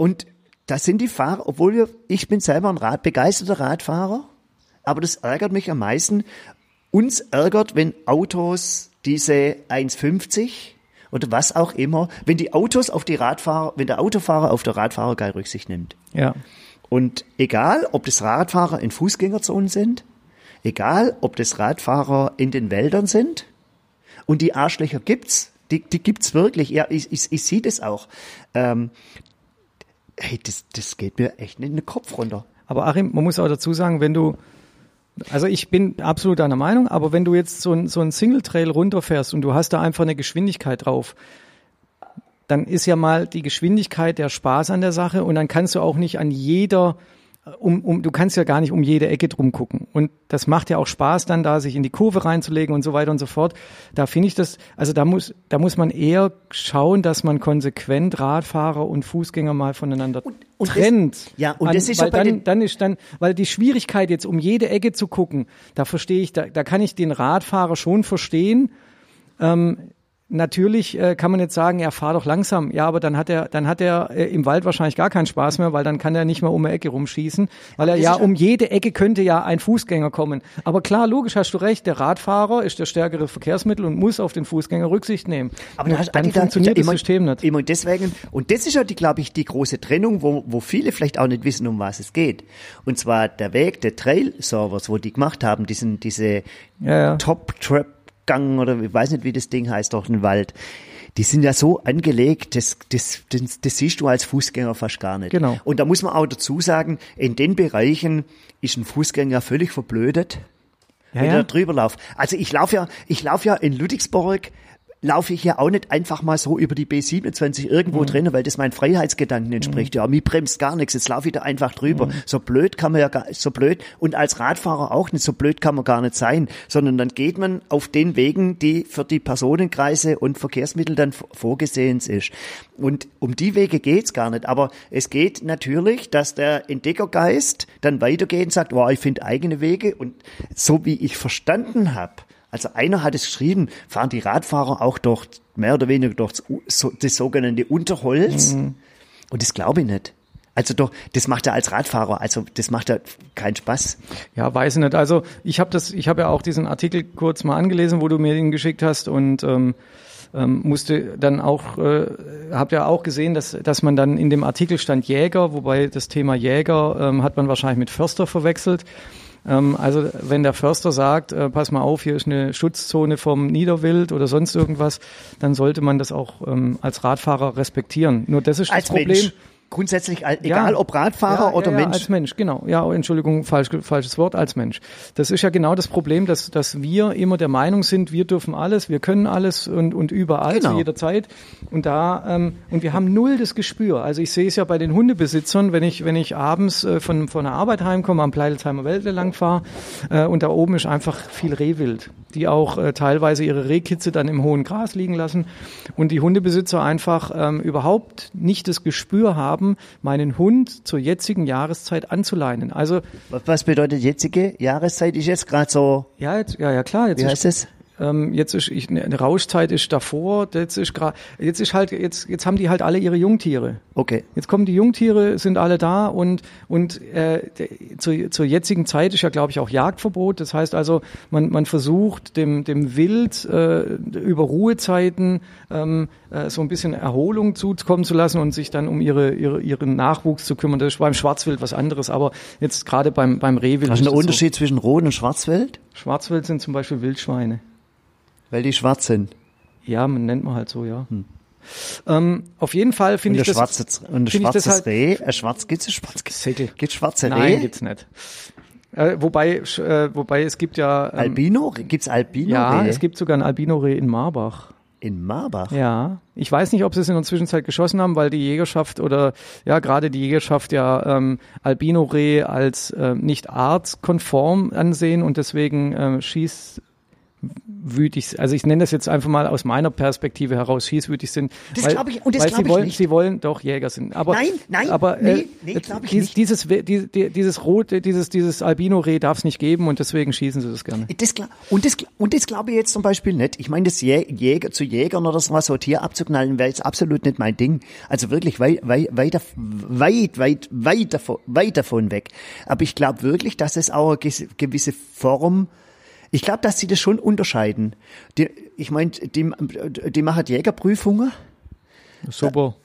und das sind die Fahrer, obwohl ich bin selber ein Rad, begeisterter Radfahrer, aber das ärgert mich am meisten. Uns ärgert, wenn Autos diese 1,50 oder was auch immer, wenn die Autos auf die Radfahrer, wenn der Autofahrer auf der Radfahrer keine Rücksicht nimmt. Ja. Und egal, ob das Radfahrer in Fußgängerzonen sind, egal, ob das Radfahrer in den Wäldern sind, und die Arschlöcher gibt's, die, die gibt's wirklich, ja, ich, ich, ich sehe das auch. Ähm, hey, das, das geht mir echt in den Kopf runter. Aber Achim, man muss auch dazu sagen, wenn du, also ich bin absolut deiner Meinung, aber wenn du jetzt so ein, so ein Single Trail runterfährst und du hast da einfach eine Geschwindigkeit drauf, dann ist ja mal die Geschwindigkeit der Spaß an der Sache und dann kannst du auch nicht an jeder um, um, du kannst ja gar nicht um jede Ecke drum gucken. Und das macht ja auch Spaß dann da, sich in die Kurve reinzulegen und so weiter und so fort. Da finde ich das, also da muss, da muss man eher schauen, dass man konsequent Radfahrer und Fußgänger mal voneinander und das- trennt. ja, und das ist ja weil dann, dann ist dann, weil die Schwierigkeit jetzt um jede Ecke zu gucken, da verstehe ich, da, da kann ich den Radfahrer schon verstehen. Ähm, Natürlich äh, kann man jetzt sagen, er fahr doch langsam. Ja, aber dann hat er, dann hat er äh, im Wald wahrscheinlich gar keinen Spaß mehr, weil dann kann er nicht mehr um eine Ecke rumschießen, weil er ja ja- um jede Ecke könnte ja ein Fußgänger kommen. Aber klar, logisch hast du recht. Der Radfahrer ist der stärkere Verkehrsmittel und muss auf den Fußgänger Rücksicht nehmen. Aber Nur da hast, dann funktioniert da das immer- System nicht. Immer deswegen, und das ist ja die, glaube ich, die große Trennung, wo, wo viele vielleicht auch nicht wissen, um was es geht. Und zwar der Weg der Trail-Servers, wo die gemacht haben, diesen, diese Ja, ja. Top-Trap-Gang oder ich weiß nicht, wie das Ding heißt, durch den Wald. Die sind ja so angelegt, das, das, das, das siehst du als Fußgänger fast gar nicht. Genau. Und da muss man auch dazu sagen, in den Bereichen ist ein Fußgänger völlig verblödet Ja, wenn ja. da drüber laufe. Also ich laufe ja, ich laufe ja in Ludwigsburg, laufe ich ja auch nicht einfach mal so über die B27 Mhm. irgendwo drin, weil das meinen Freiheitsgedanken entspricht. Ja, mir bremst gar nichts, jetzt laufe ich da einfach drüber. Mhm. So blöd kann man ja gar, so blöd und als Radfahrer auch nicht, so blöd kann man gar nicht sein, sondern dann geht man auf den Wegen, die für die Personenkreise und Verkehrsmittel dann vorgesehen ist. Und um die Wege geht's gar nicht, aber es geht natürlich, dass der Entdeckergeist dann weitergeht und sagt, wow, ich finde eigene Wege und so wie ich verstanden habe, also einer hat es geschrieben, fahren die Radfahrer auch durch mehr oder weniger durch das, sogenannte Unterholz. Und das glaube ich nicht. Also doch, das macht er als Radfahrer, also das macht ja keinen Spaß. Ja, weiß ich nicht. Also ich habe das, ich habe ja auch diesen Artikel kurz mal angelesen, wo du mir den geschickt hast und ähm, ähm, musste dann auch, äh, habe ja auch gesehen, dass, dass man dann in dem Artikel stand Jäger, wobei das Thema Jäger ähm, hat man wahrscheinlich mit Förster verwechselt. Ähm, also wenn der Förster sagt, äh, pass mal auf, hier ist eine Schutzzone vom Niederwild oder sonst irgendwas, dann sollte man das auch ähm, als Radfahrer respektieren. Nur das ist Als das Problem. Mensch. Grundsätzlich, al- egal ob Radfahrer Ja, oder ja, ja, Mensch. Als Mensch, genau. Ja, oh, Entschuldigung, falsch, falsches Wort, als Mensch. Das ist ja genau das Problem, dass, dass wir immer der Meinung sind, wir dürfen alles, wir können alles und, und überall Genau. zu jeder Zeit. Und da, ähm, und wir haben null das Gespür. Also ich sehe es ja bei den Hundebesitzern, wenn ich, wenn ich abends äh, von, von der Arbeit heimkomme, am Pleidelsheimer Wälde lang fahre, äh, und da oben ist einfach viel Rehwild, die auch äh, teilweise ihre Rehkitze dann im hohen Gras liegen lassen und die Hundebesitzer einfach ähm, überhaupt nicht das Gespür haben, meinen Hund zur jetzigen Jahreszeit anzuleinen. Also Was- bedeutet jetzige Jahreszeit? Ist jetzt gerade so, ja, jetzt, ja, ja klar, jetzt wie heißt es? Ähm, jetzt ist ich, eine Rauschzeit ist davor, jetzt ist gerade, jetzt ist halt, jetzt, jetzt haben die halt alle ihre Jungtiere. Okay. Jetzt kommen die Jungtiere, sind alle da und und äh, zu, zur jetzigen Zeit ist ja, glaube ich, auch Jagdverbot. Das heißt also, man man versucht dem dem Wild äh, über Ruhezeiten ähm, äh, so ein bisschen Erholung zukommen zu lassen und sich dann um ihre, ihre ihren Nachwuchs zu kümmern. Das ist beim Schwarzwild was anderes, aber jetzt gerade beim beim Rehwild. Was ist der Unterschied so. zwischen Rot und Schwarzwild? Schwarzwild sind zum Beispiel Wildschweine. Weil die schwarz sind. Ja, man nennt man halt so, ja. Hm. Ähm, auf jeden Fall finde ich das. Schwarze, und ein schwarzes halt, Reh, ein schwarz, gibt's ein schwarz? Säckel. Gibt's schwarze Nein, Reh? Nein, gibt's nicht. Äh, wobei, äh, wobei es gibt ja. Ähm, Albino? Gibt's Albino? Ja, es gibt sogar ein Albino-Reh in Marbach. In Marbach? Ja. Ich weiß nicht, ob sie es in der Zwischenzeit geschossen haben, weil die Jägerschaft oder ja, gerade die Jägerschaft ja ähm, Albino-Reh als äh, nicht artskonform ansehen und deswegen äh, schießt wütig, also ich nenne das jetzt einfach mal aus meiner Perspektive heraus, schießwütig sind. Das glaube ich, und das glaube ich wollen, nicht. Sie wollen doch Jäger sind. Aber, nein, nein, aber, nee, äh, nee, glaube ich dies, nicht. Dieses, dieses, dieses rote, dieses, dieses Albino-Reh darf es nicht geben und deswegen schießen sie das gerne. Das, und das, und das glaube ich jetzt zum Beispiel nicht. Ich meine, das Jäger, zu Jägern oder so was, so Tier abzuknallen, wäre jetzt absolut nicht mein Ding. Also wirklich weit, weit, weit, weit, weit, weit davon, weit davon weg. Aber ich glaube wirklich, dass es auch eine gewisse Form ich glaube, dass sie das schon unterscheiden. Die, ich meine, die, die machen Jägerprüfungen. Super.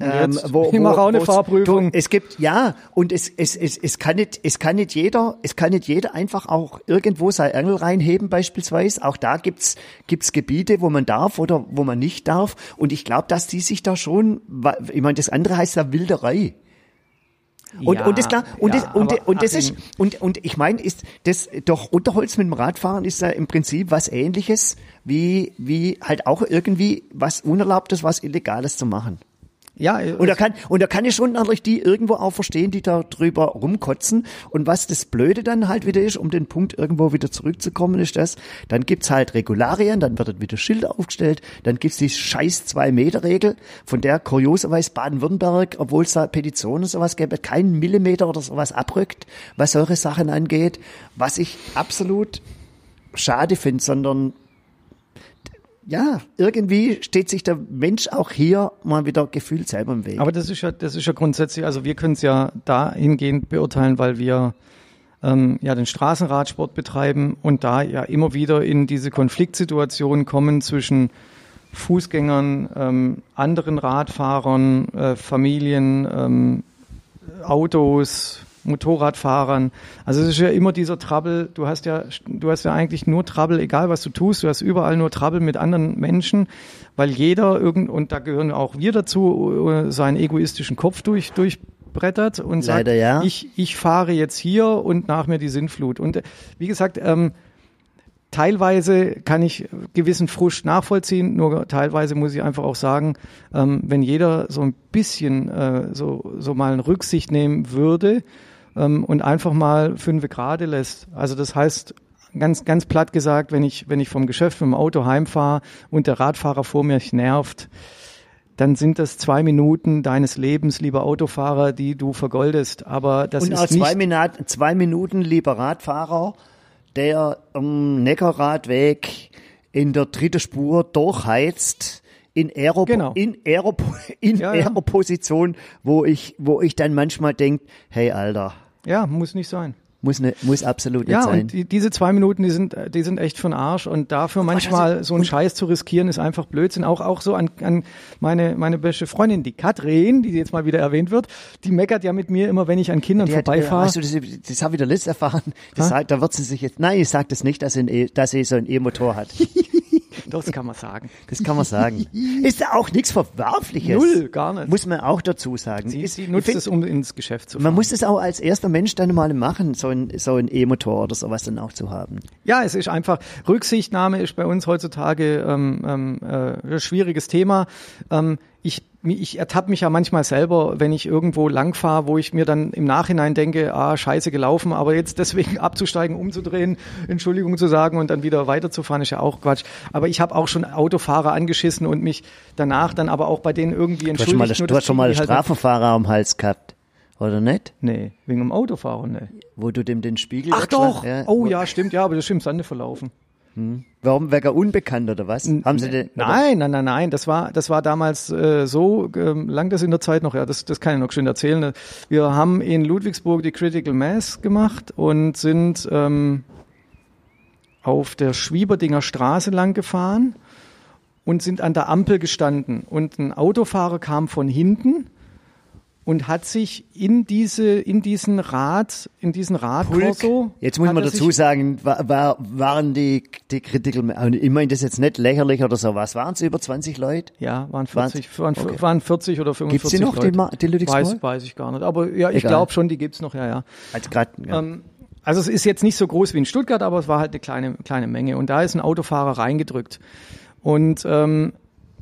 Ähm, wo, ich mache auch eine Fahrprüfung. es gibt ja und es, es, es, es kann nicht es kann nicht jeder es kann nicht jeder einfach auch irgendwo sein Engel reinheben beispielsweise. Auch da gibt's gibt's Gebiete, wo man darf oder wo man nicht darf. Und ich glaube, dass die sich da schon, ich meine, das andere heißt ja Wilderei. Und, ja, und das klar, und ja, das, und, aber und das ist, und, und ich meine, ist das doch Unterholz mit dem Radfahren ist ja im Prinzip was ähnliches wie, wie halt auch irgendwie was Unerlaubtes, was Illegales zu machen. Ja, Und da kann, und da kann ich schon natürlich die irgendwo auch verstehen, die da drüber rumkotzen. Und was das Blöde dann halt wieder ist, um den Punkt irgendwo wieder zurückzukommen, ist das, dann gibt's halt Regularien, dann wird wieder Schilder aufgestellt, dann gibt's die scheiß Zwei-Meter-Regel, von der kurioserweise Baden-Württemberg, obwohl es da Petitionen und sowas gäbe, keinen Millimeter oder sowas abrückt, was solche Sachen angeht, was ich absolut schade finde, sondern ja, irgendwie steht sich der Mensch auch hier mal wieder gefühlt selber im Weg. Aber das ist ja, das ist ja grundsätzlich, also wir können es ja dahingehend beurteilen, weil wir ähm, ja den Straßenradsport betreiben und da ja immer wieder in diese Konfliktsituation kommen zwischen Fußgängern, ähm, anderen Radfahrern, äh, Familien, ähm, Autos, Motorradfahrern. Also es ist ja immer dieser Trouble. Du hast ja, du hast ja eigentlich nur Trouble, egal was du tust. Du hast überall nur Trouble mit anderen Menschen, weil jeder irgend und da gehören auch wir dazu, äh, seinen egoistischen Kopf durch durchbrettert und sagt, Leider, ja. ich ich fahre jetzt hier und nach mir die Sintflut. Und äh, wie gesagt, ähm, teilweise kann ich gewissen Frust nachvollziehen, nur teilweise muss ich einfach auch sagen, ähm, wenn jeder so ein bisschen äh, so, so mal eine Rücksicht nehmen würde ähm, und einfach mal fünf Grade lässt. Also das heißt, ganz, ganz platt gesagt, wenn ich, wenn ich vom Geschäft mit dem Auto heimfahre und der Radfahrer vor mir nervt, dann sind das zwei Minuten deines Lebens, lieber Autofahrer, die du vergoldest. Aber das und ist auch nicht zwei, Minuten, zwei Minuten, lieber Radfahrer, der am Neckarradweg in der dritten Spur durchheizt in Aero Genau. in Aero in Ja, ja. Aero-Position, wo ich wo ich dann manchmal denk, hey Alter, Ja, muss nicht sein. muss ne, muss absolut nicht Ja, sein. und die, diese zwei Minuten, die sind, die sind echt von Arsch und dafür manchmal so einen Scheiß zu riskieren, ist einfach Blödsinn. Auch, auch so an, an meine, meine beste Freundin, die Katrin, die jetzt mal wieder erwähnt wird, die meckert ja mit mir immer, wenn ich an Kindern Die hat, äh, vorbeifahre. Hast du das, das habe ich der Liz erfahren. Das da wird sie sich jetzt, nein, ich sag das nicht, dass sie, e, dass sie so ein E-Motor hat. Das kann man sagen. Das kann man sagen. Ist ja auch nichts Verwerfliches. Null, gar nicht. Muss man auch dazu sagen. Sie, sie nutzt find- es, um ins Geschäft zu fahren. Man muss es auch als erster Mensch dann mal machen, so ein, so ein E-Motor oder sowas dann auch zu haben. Ja, es ist einfach, Rücksichtnahme ist bei uns heutzutage ähm, ähm, äh, ein schwieriges Thema. Ähm, ich ich ertappe mich ja manchmal selber, wenn ich irgendwo langfahre, wo ich mir dann im Nachhinein denke, ah, scheiße gelaufen, aber jetzt deswegen abzusteigen, umzudrehen, Entschuldigung zu sagen und dann wieder weiterzufahren, ist ja auch Quatsch. Aber ich habe auch schon Autofahrer angeschissen und mich danach dann aber auch bei denen irgendwie Du hast entschuldigt. schon mal, das, schon mal einen halt- Strafenfahrer am Hals gehabt. Oder nicht? Nee, wegen dem Autofahrer, nee. Wo du dem den Spiegel Ach doch! oh wo- ja, stimmt, ja, aber das ist im Sande verlaufen. Warum wegen unbekannt oder was? Haben Sie den, oder- Nein, nein, nein, nein. Das war, das war damals äh, so, ähm, lang das in der Zeit noch, ja, das, das kann ich noch schön erzählen. Wir haben in Ludwigsburg die Critical Mass gemacht und sind ähm, auf der Schwieberdinger Straße lang gefahren und sind an der Ampel gestanden. Und ein Autofahrer kam von hinten und hat sich in diese, in diesen Rad, in diesen Radkorso. Jetzt muss man dazu sagen, war, war, waren die, die und ich meine das jetzt nicht lächerlich oder so, was waren es, über 20 Leute? Ja, waren 40, waren, Okay. waren 40 oder 45 Gibt's die noch, die Leute. Ma- die Ludwigsburg? Weiß, weiß ich gar nicht. Aber ja, ich glaube schon, die gibt's noch, ja, ja. Also grad, ja. Ähm, also es ist jetzt nicht so groß wie in Stuttgart, aber es war halt eine kleine, kleine Menge. Und da ist ein Autofahrer reingedrückt. Und ähm,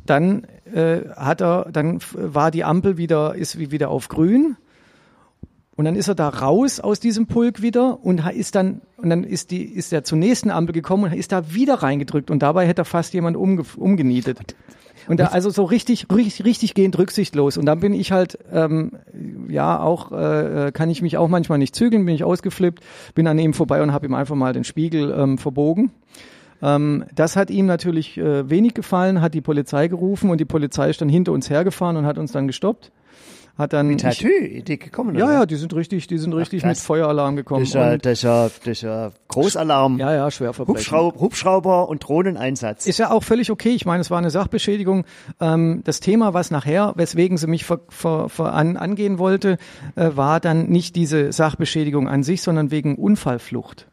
dann äh, hat er, dann war die Ampel wieder, ist wie wieder auf grün. Und dann ist er da raus aus diesem Pulk wieder und ist dann, und dann ist die, ist er zur nächsten Ampel gekommen und ist da wieder reingedrückt und dabei hätte er fast jemand umge, umgenietet. Und da, also so richtig, richtig, richtig gehend rücksichtslos. Und dann bin ich halt, ähm, ja, auch, äh, kann ich mich auch manchmal nicht zügeln, bin ich ausgeflippt, bin an ihm vorbei und habe ihm einfach mal den Spiegel ähm, verbogen. Ähm, das hat ihm natürlich äh, wenig gefallen, hat die Polizei gerufen und die Polizei ist dann hinter uns hergefahren und hat uns dann gestoppt. Hat dann, ich, Tattoo, die gekommen ja, oder? ja, die sind richtig, die sind richtig mit krass. Feueralarm gekommen. Das ist ja, das ist ja, das ist ja Großalarm. ja, ja, Schwerverbrechen. Hubschrauber, Hubschrauber und Drohneneinsatz. Ist ja auch völlig okay. Ich meine, es war eine Sachbeschädigung. Ähm, das Thema, was nachher, weswegen sie mich ver, ver, ver an, angehen wollte, äh, war dann nicht diese Sachbeschädigung an sich, sondern wegen Unfallflucht.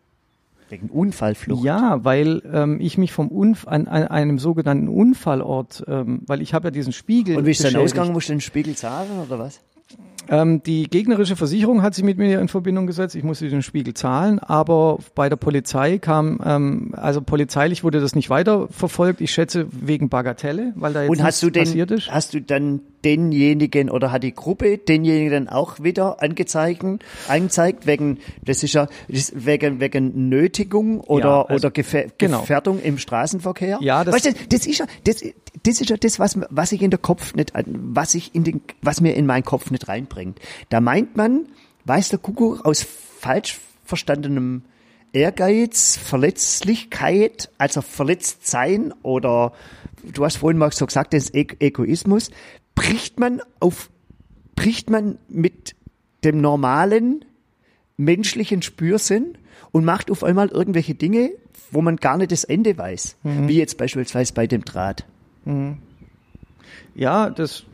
Wegen Unfallflucht. Ja, weil ähm, ich mich vom Unf an, an einem sogenannten Unfallort, ähm, weil ich habe ja diesen Spiegel. Und wie ist dein. Ausgang? Musst du den Spiegel zahlen oder was? Ähm, die gegnerische Versicherung hat sich mit mir in Verbindung gesetzt. Ich musste den Spiegel zahlen, aber bei der Polizei kam, ähm, also polizeilich wurde das nicht weiter verfolgt. Ich schätze wegen Bagatelle, weil da jetzt Und hast du den, passiert ist. hast du dann denjenigen oder hat die Gruppe denjenigen auch wieder angezeigt, angezeigt wegen, das ist ja, das ist wegen, wegen Nötigung oder, Ja, also- oder Gefähr genau. Gefährdung im Straßenverkehr? Ja, das- weißt du, das ist ja, das, das ist ja das, was, was ich in der Kopf nicht, was ich in den, was mir in meinen Kopf nicht reinbringt. Da meint man, weiß der Kuckuck aus falsch verstandenem Ehrgeiz, Verletzlichkeit, also verletzt sein oder du hast vorhin mal so gesagt, das e Egoismus, bricht man auf, bricht man mit dem normalen menschlichen Spürsinn und macht auf einmal irgendwelche Dinge, wo man gar nicht das Ende weiß. Wie jetzt beispielsweise bei dem Draht. Ja, das,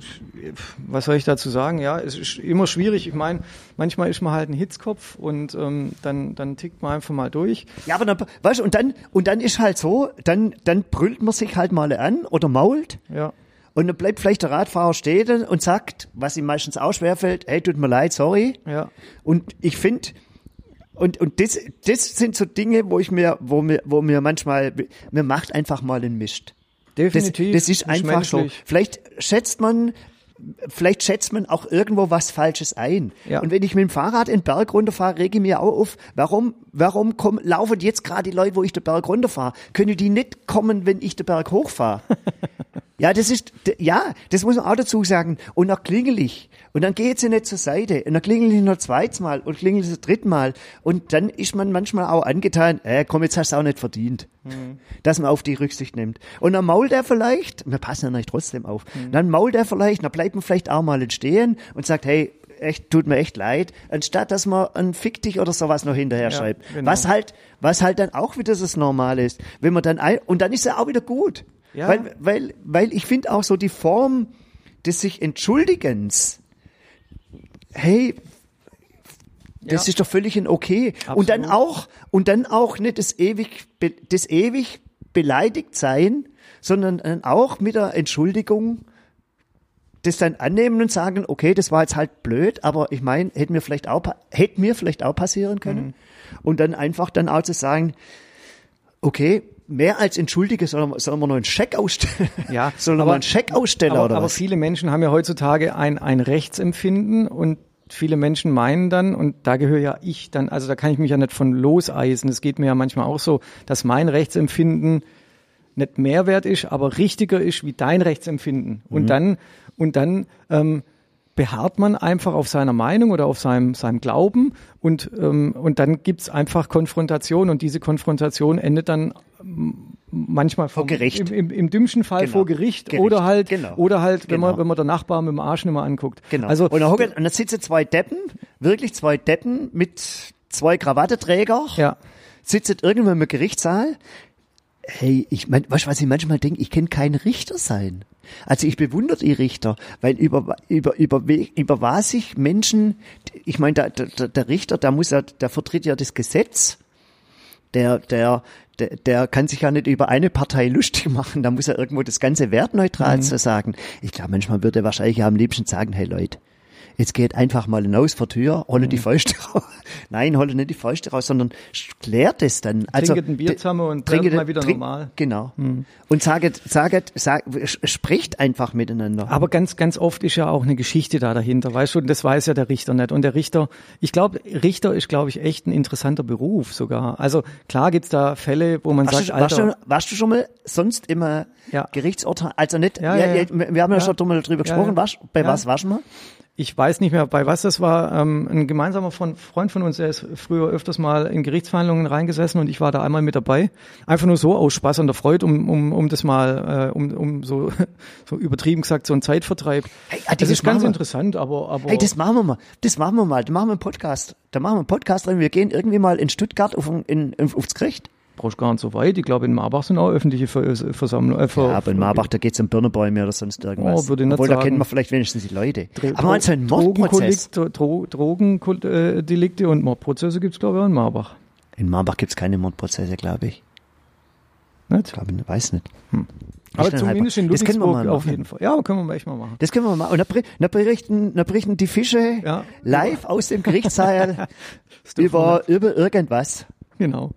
was soll ich dazu sagen? Ja, es ist immer schwierig. Ich meine, manchmal ist man halt ein Hitzkopf und ähm, dann, dann tickt man einfach mal durch. Ja, aber dann, weißt du, und dann, und dann ist halt so, dann, dann brüllt man sich halt mal an oder mault Ja, und dann bleibt vielleicht der Radfahrer stehen und sagt, was ihm meistens auch schwerfällt, hey, tut mir leid, sorry. ja, Und ich finde, und, und das, das sind so Dinge, wo ich mir, wo mir, wo mir manchmal, mir macht einfach mal den Mist. Das, definitiv. das ist einfach so. Vielleicht schätzt man, vielleicht schätzt man auch irgendwo was Falsches ein. Ja. Und wenn ich mit dem Fahrrad den Berg runterfahre, rege ich mir auch auf, warum, warum kommen, laufen jetzt gerade die Leute, wo ich den Berg runterfahre? Können die nicht kommen, wenn ich den Berg hochfahre? Ja, das ist, ja, das muss man auch dazu sagen. Und dann klingel ich. Und dann geht sie nicht zur Seite. Und dann klingel ich noch zweites Mal und klingel das dritte Mal. Und dann ist man manchmal auch angetan, äh, komm, jetzt hast du auch nicht verdient. Dass man auf die Rücksicht nimmt. Und dann mault er vielleicht, wir passen ja nicht trotzdem auf, dann mault er vielleicht, dann bleibt man vielleicht auch mal stehen und sagt, hey, echt, tut mir echt leid, anstatt dass man ein Fick dich oder sowas noch hinterher Ja, schreibt. genau. Was halt, was halt dann auch wieder das Normale ist. Wenn man dann ein, und dann ist er auch wieder gut. Ja. Weil, weil, weil ich finde auch so die Form des sich Entschuldigens, hey, das Ja. ist doch völlig in okay. Und dann Absolut. auch, und dann auch nicht das ewig, das ewig beleidigt sein, sondern dann auch mit der Entschuldigung das dann annehmen und sagen, okay, das war jetzt halt blöd, aber ich meine, hätte mir vielleicht auch, hätte mir vielleicht auch passieren können. Mhm. Und dann einfach dann auch zu sagen, okay, mehr als entschuldige, sollen wir, sollen wir noch einen Scheck ausstellen? Ja, sollen wir aber- mal einen Scheck ausstellen aber, oder aber was? viele Menschen haben ja heutzutage ein, ein Rechtsempfinden und viele Menschen meinen dann, und da gehöre ja ich dann, also da kann ich mich ja nicht von loseisen. Es geht mir ja manchmal auch so, dass mein Rechtsempfinden nicht Mehrwert ist, aber richtiger ist wie dein Rechtsempfinden. Und Mhm. dann, und dann ähm, beharrt man einfach auf seiner Meinung oder auf seinem, seinem Glauben und, ähm, und dann gibt's einfach Konfrontation und diese Konfrontation endet dann manchmal Vor Gericht. Im, im, im dümmsten Fall Genau. vor Gericht, Gericht. oder halt Genau. oder halt wenn man Genau. wenn man der Nachbar mit dem Arsch nicht mehr anguckt. Genau. Also und, dann hocken, und dann sitzen zwei Deppen, wirklich zwei Deppen mit zwei Krawatteträger, ja, sitzen irgendwo im Gerichtssaal. Hey, ich mein, weißt du, was ich manchmal denke? Ich kann kein Richter sein. Also ich bewundere die Richter, weil über, über, über, über was sich Menschen, ich meine, der, der, der Richter, der muss ja, der vertritt ja das Gesetz, der, der, der, der kann sich ja nicht über eine Partei lustig machen, da muss er irgendwo das ganze wertneutral zu sagen. Ich glaube, manchmal würde er wahrscheinlich am liebsten sagen, hey Leute, jetzt geht einfach mal hinaus vor die Tür, hole die Fäuste raus. Nein, hole nicht die Fäuste raus, sondern klärt es dann. Also, Trinket ein Bier zusammen und trinket- mal wieder trink- normal. Genau. Und saget, saget, sag, spricht einfach miteinander. Aber ganz, ganz oft ist ja auch eine Geschichte da dahinter, weißt du, und das weiß ja der Richter nicht. Und der Richter, ich glaube, Richter ist, glaube ich, echt ein interessanter Beruf sogar. Also klar gibt's da Fälle, wo man Warst sagt, du, warst, Alter, du, warst du schon mal sonst immer Ja. Gerichtsurteil? Also nicht, Ja, ja, wir haben ja, schon mal drüber gesprochen. Warst, bei was warst du mal? Ich weiß nicht mehr, bei was das war. Ähm, ein gemeinsamer von, Freund von uns, der ist früher öfters mal in Gerichtsverhandlungen reingesessen und ich war da einmal mit dabei. Einfach nur so aus Spaß und der Freude, um, um, um das mal, äh, um, um so, so übertrieben gesagt, so ein Zeitvertreib. Hey, ah, das das ist ganz wir. interessant, aber, aber Hey, das machen wir mal. Das machen wir mal. Da machen wir einen Podcast. Da machen wir einen Podcast drin. Wir gehen irgendwie mal in Stuttgart auf, in, aufs Gericht. Brauchst gar nicht so weit. Ich glaube, in Marbach sind auch öffentliche Ver Versammlungen. Äh, Ver Ja, aber in Marbach, da geht's um Birnebäume oder sonst irgendwas. Oh, würde ich nicht Obwohl, da sagen. kennen wir vielleicht wenigstens die Leute. Dro- aber meinst du einen Mordprozess? Drogendelikte Dro Drogendelikte und Mordprozesse gibt's glaube ich, auch in Marbach. In Marbach gibt's keine Mordprozesse, glaube ich. Nicht? Ich glaube, ich weiß nicht. Aber Nicht zumindest in das können wir Ludwigsburg mal auf jeden Fall. Ja, können wir echt mal machen. Das können wir mal. Und da, da, berichten, da berichten die Fische Ja. live aus dem Gerichtssaal über, über irgendwas. Genau.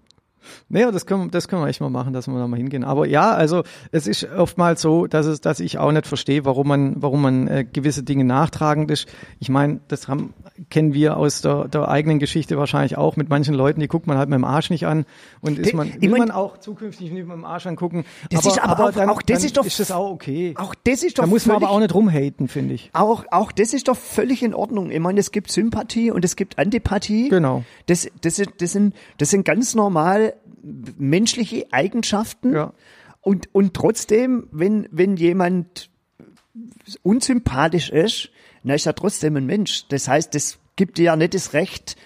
Naja, das können, das können wir echt mal machen, dass wir da mal hingehen. Aber ja, also es ist oftmals so, dass es, dass ich auch nicht verstehe, warum man, warum man äh, gewisse Dinge nachtragend ist. Ich meine, das haben, kennen wir aus der, der eigenen Geschichte wahrscheinlich auch mit manchen Leuten, die guckt man halt mit dem Arsch nicht an und ist man, ich will mein- man auch zukünftig nicht mit dem Arsch angucken. Das ist aber auch- dann, auch das ist doch- ist das auch okay. Auch das ist doch da muss man völlig, aber auch nicht rumhaten, finde ich. auch, auch das ist doch völlig in Ordnung. Ich meine, es gibt Sympathie und es gibt Antipathie. Genau. Das, das, sind, das, sind, das sind ganz normal menschliche Eigenschaften. Ja. Und, und trotzdem, wenn, wenn jemand unsympathisch ist, dann ist er trotzdem ein Mensch. Das heißt, das gibt dir ja nicht das Recht,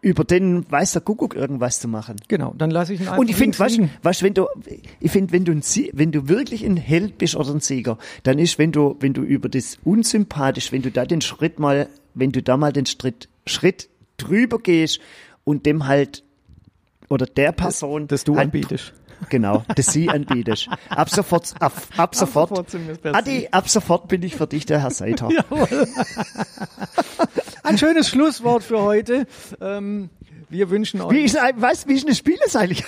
über den weiß der Kuckuck irgendwas zu machen. Genau, dann lasse ich ihn einfach Und ich finde, weißt, liegen. weißt, wenn du, ich finde, wenn du ein Sie wenn du wirklich ein Held bist oder ein Sieger, dann ist, wenn du, wenn du über das unsympathisch, wenn du da den Schritt mal, wenn du da mal den Schritt, Schritt drüber gehst und dem halt oder der Person, das du halt, anbietest. Genau, das sie anbietest. Ab sofort, ab, ab sofort, Adi, ab sofort bin ich für dich der Herr Seiter. Ein schönes Schlusswort für heute. Ähm, wir wünschen euch. Wie ist, ein- was, wie ist das Spiel jetzt eigentlich?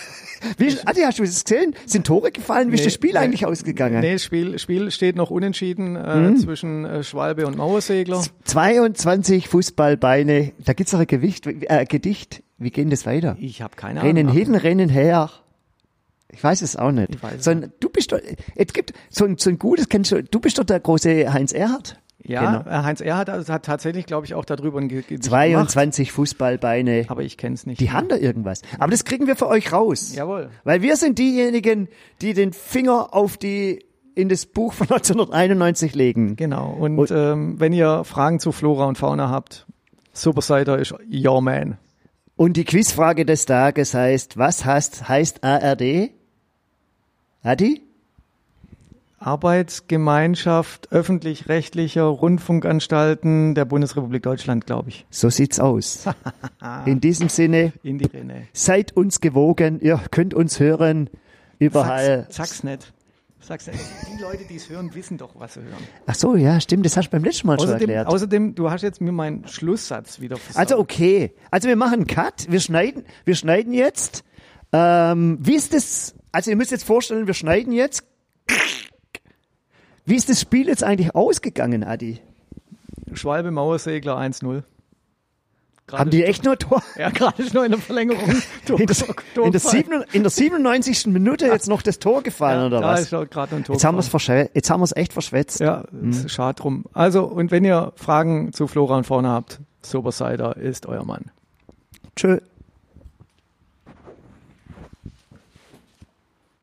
Wie ist, Adi, hast du das gesehen? Sind Tore gefallen? Wie ist Nee, das Spiel nee. eigentlich ausgegangen? Nee, das Spiel, Spiel steht noch unentschieden äh, Mhm. zwischen äh, Schwalbe und Mauersegler. 22 Fußballbeine, da gibt's noch ein Gewicht, äh, Gedicht. Wie geht das weiter? Ich habe keine Ahnung. Rennen hin, rennen her. Ich weiß es auch nicht. Ich weiß so ein, du bist doch, es gibt so ein, so ein gutes, kennst du, du bist doch der große Heinz Erhardt. Ja, Genau. äh, Heinz Erhardt hat, tatsächlich, glaube ich, auch darüber ein Ge- Gedicht gemacht. 22 Fußballbeine. Aber ich kenne es nicht. Die haben da irgendwas. Aber das kriegen wir für euch raus. Jawohl. Weil wir sind diejenigen, die den Finger auf die, in das Buch von 1991 legen. Genau. Und, Und- ähm, wenn ihr Fragen zu Flora und Fauna habt, Supersider ist your man. Und die Quizfrage des Tages heißt, was heißt, heißt ARD? Adi? Arbeitsgemeinschaft öffentlich-rechtlicher Rundfunkanstalten der Bundesrepublik Deutschland, glaube ich. So sieht's aus. In diesem Sinne, In seid uns gewogen. Ihr könnt uns hören überall. Sag's, sag's nicht. Sag's nicht. Die Leute, die es hören, wissen doch, was sie hören. Ach so, ja, stimmt. Das hast du beim letzten Mal schon Außerdem, erklärt. außerdem, du hast jetzt mir meinen Schlusssatz wieder versaut. Also okay. Also wir machen einen Cut. Wir schneiden, wir schneiden jetzt. Ähm, wie ist das? Also ihr müsst jetzt vorstellen, wir schneiden jetzt. Wie ist das Spiel jetzt eigentlich ausgegangen, Adi? Schwalbe Mauersegler 1-0. Gerade Haben die echt nur Tor? Ja, gerade noch in der Verlängerung. Tor, In der, Tor, in, der sieben, in der 97. Minute jetzt noch das Tor gefallen ja, oder was? ist gerade ein Tor. Jetzt haben wir es gefallen. jetzt haben wir es echt verschwätzt. Ja, ist schade drum. Also, und wenn ihr Fragen zu Flora und Fauna habt, Sobersider ist euer Mann. Tschö.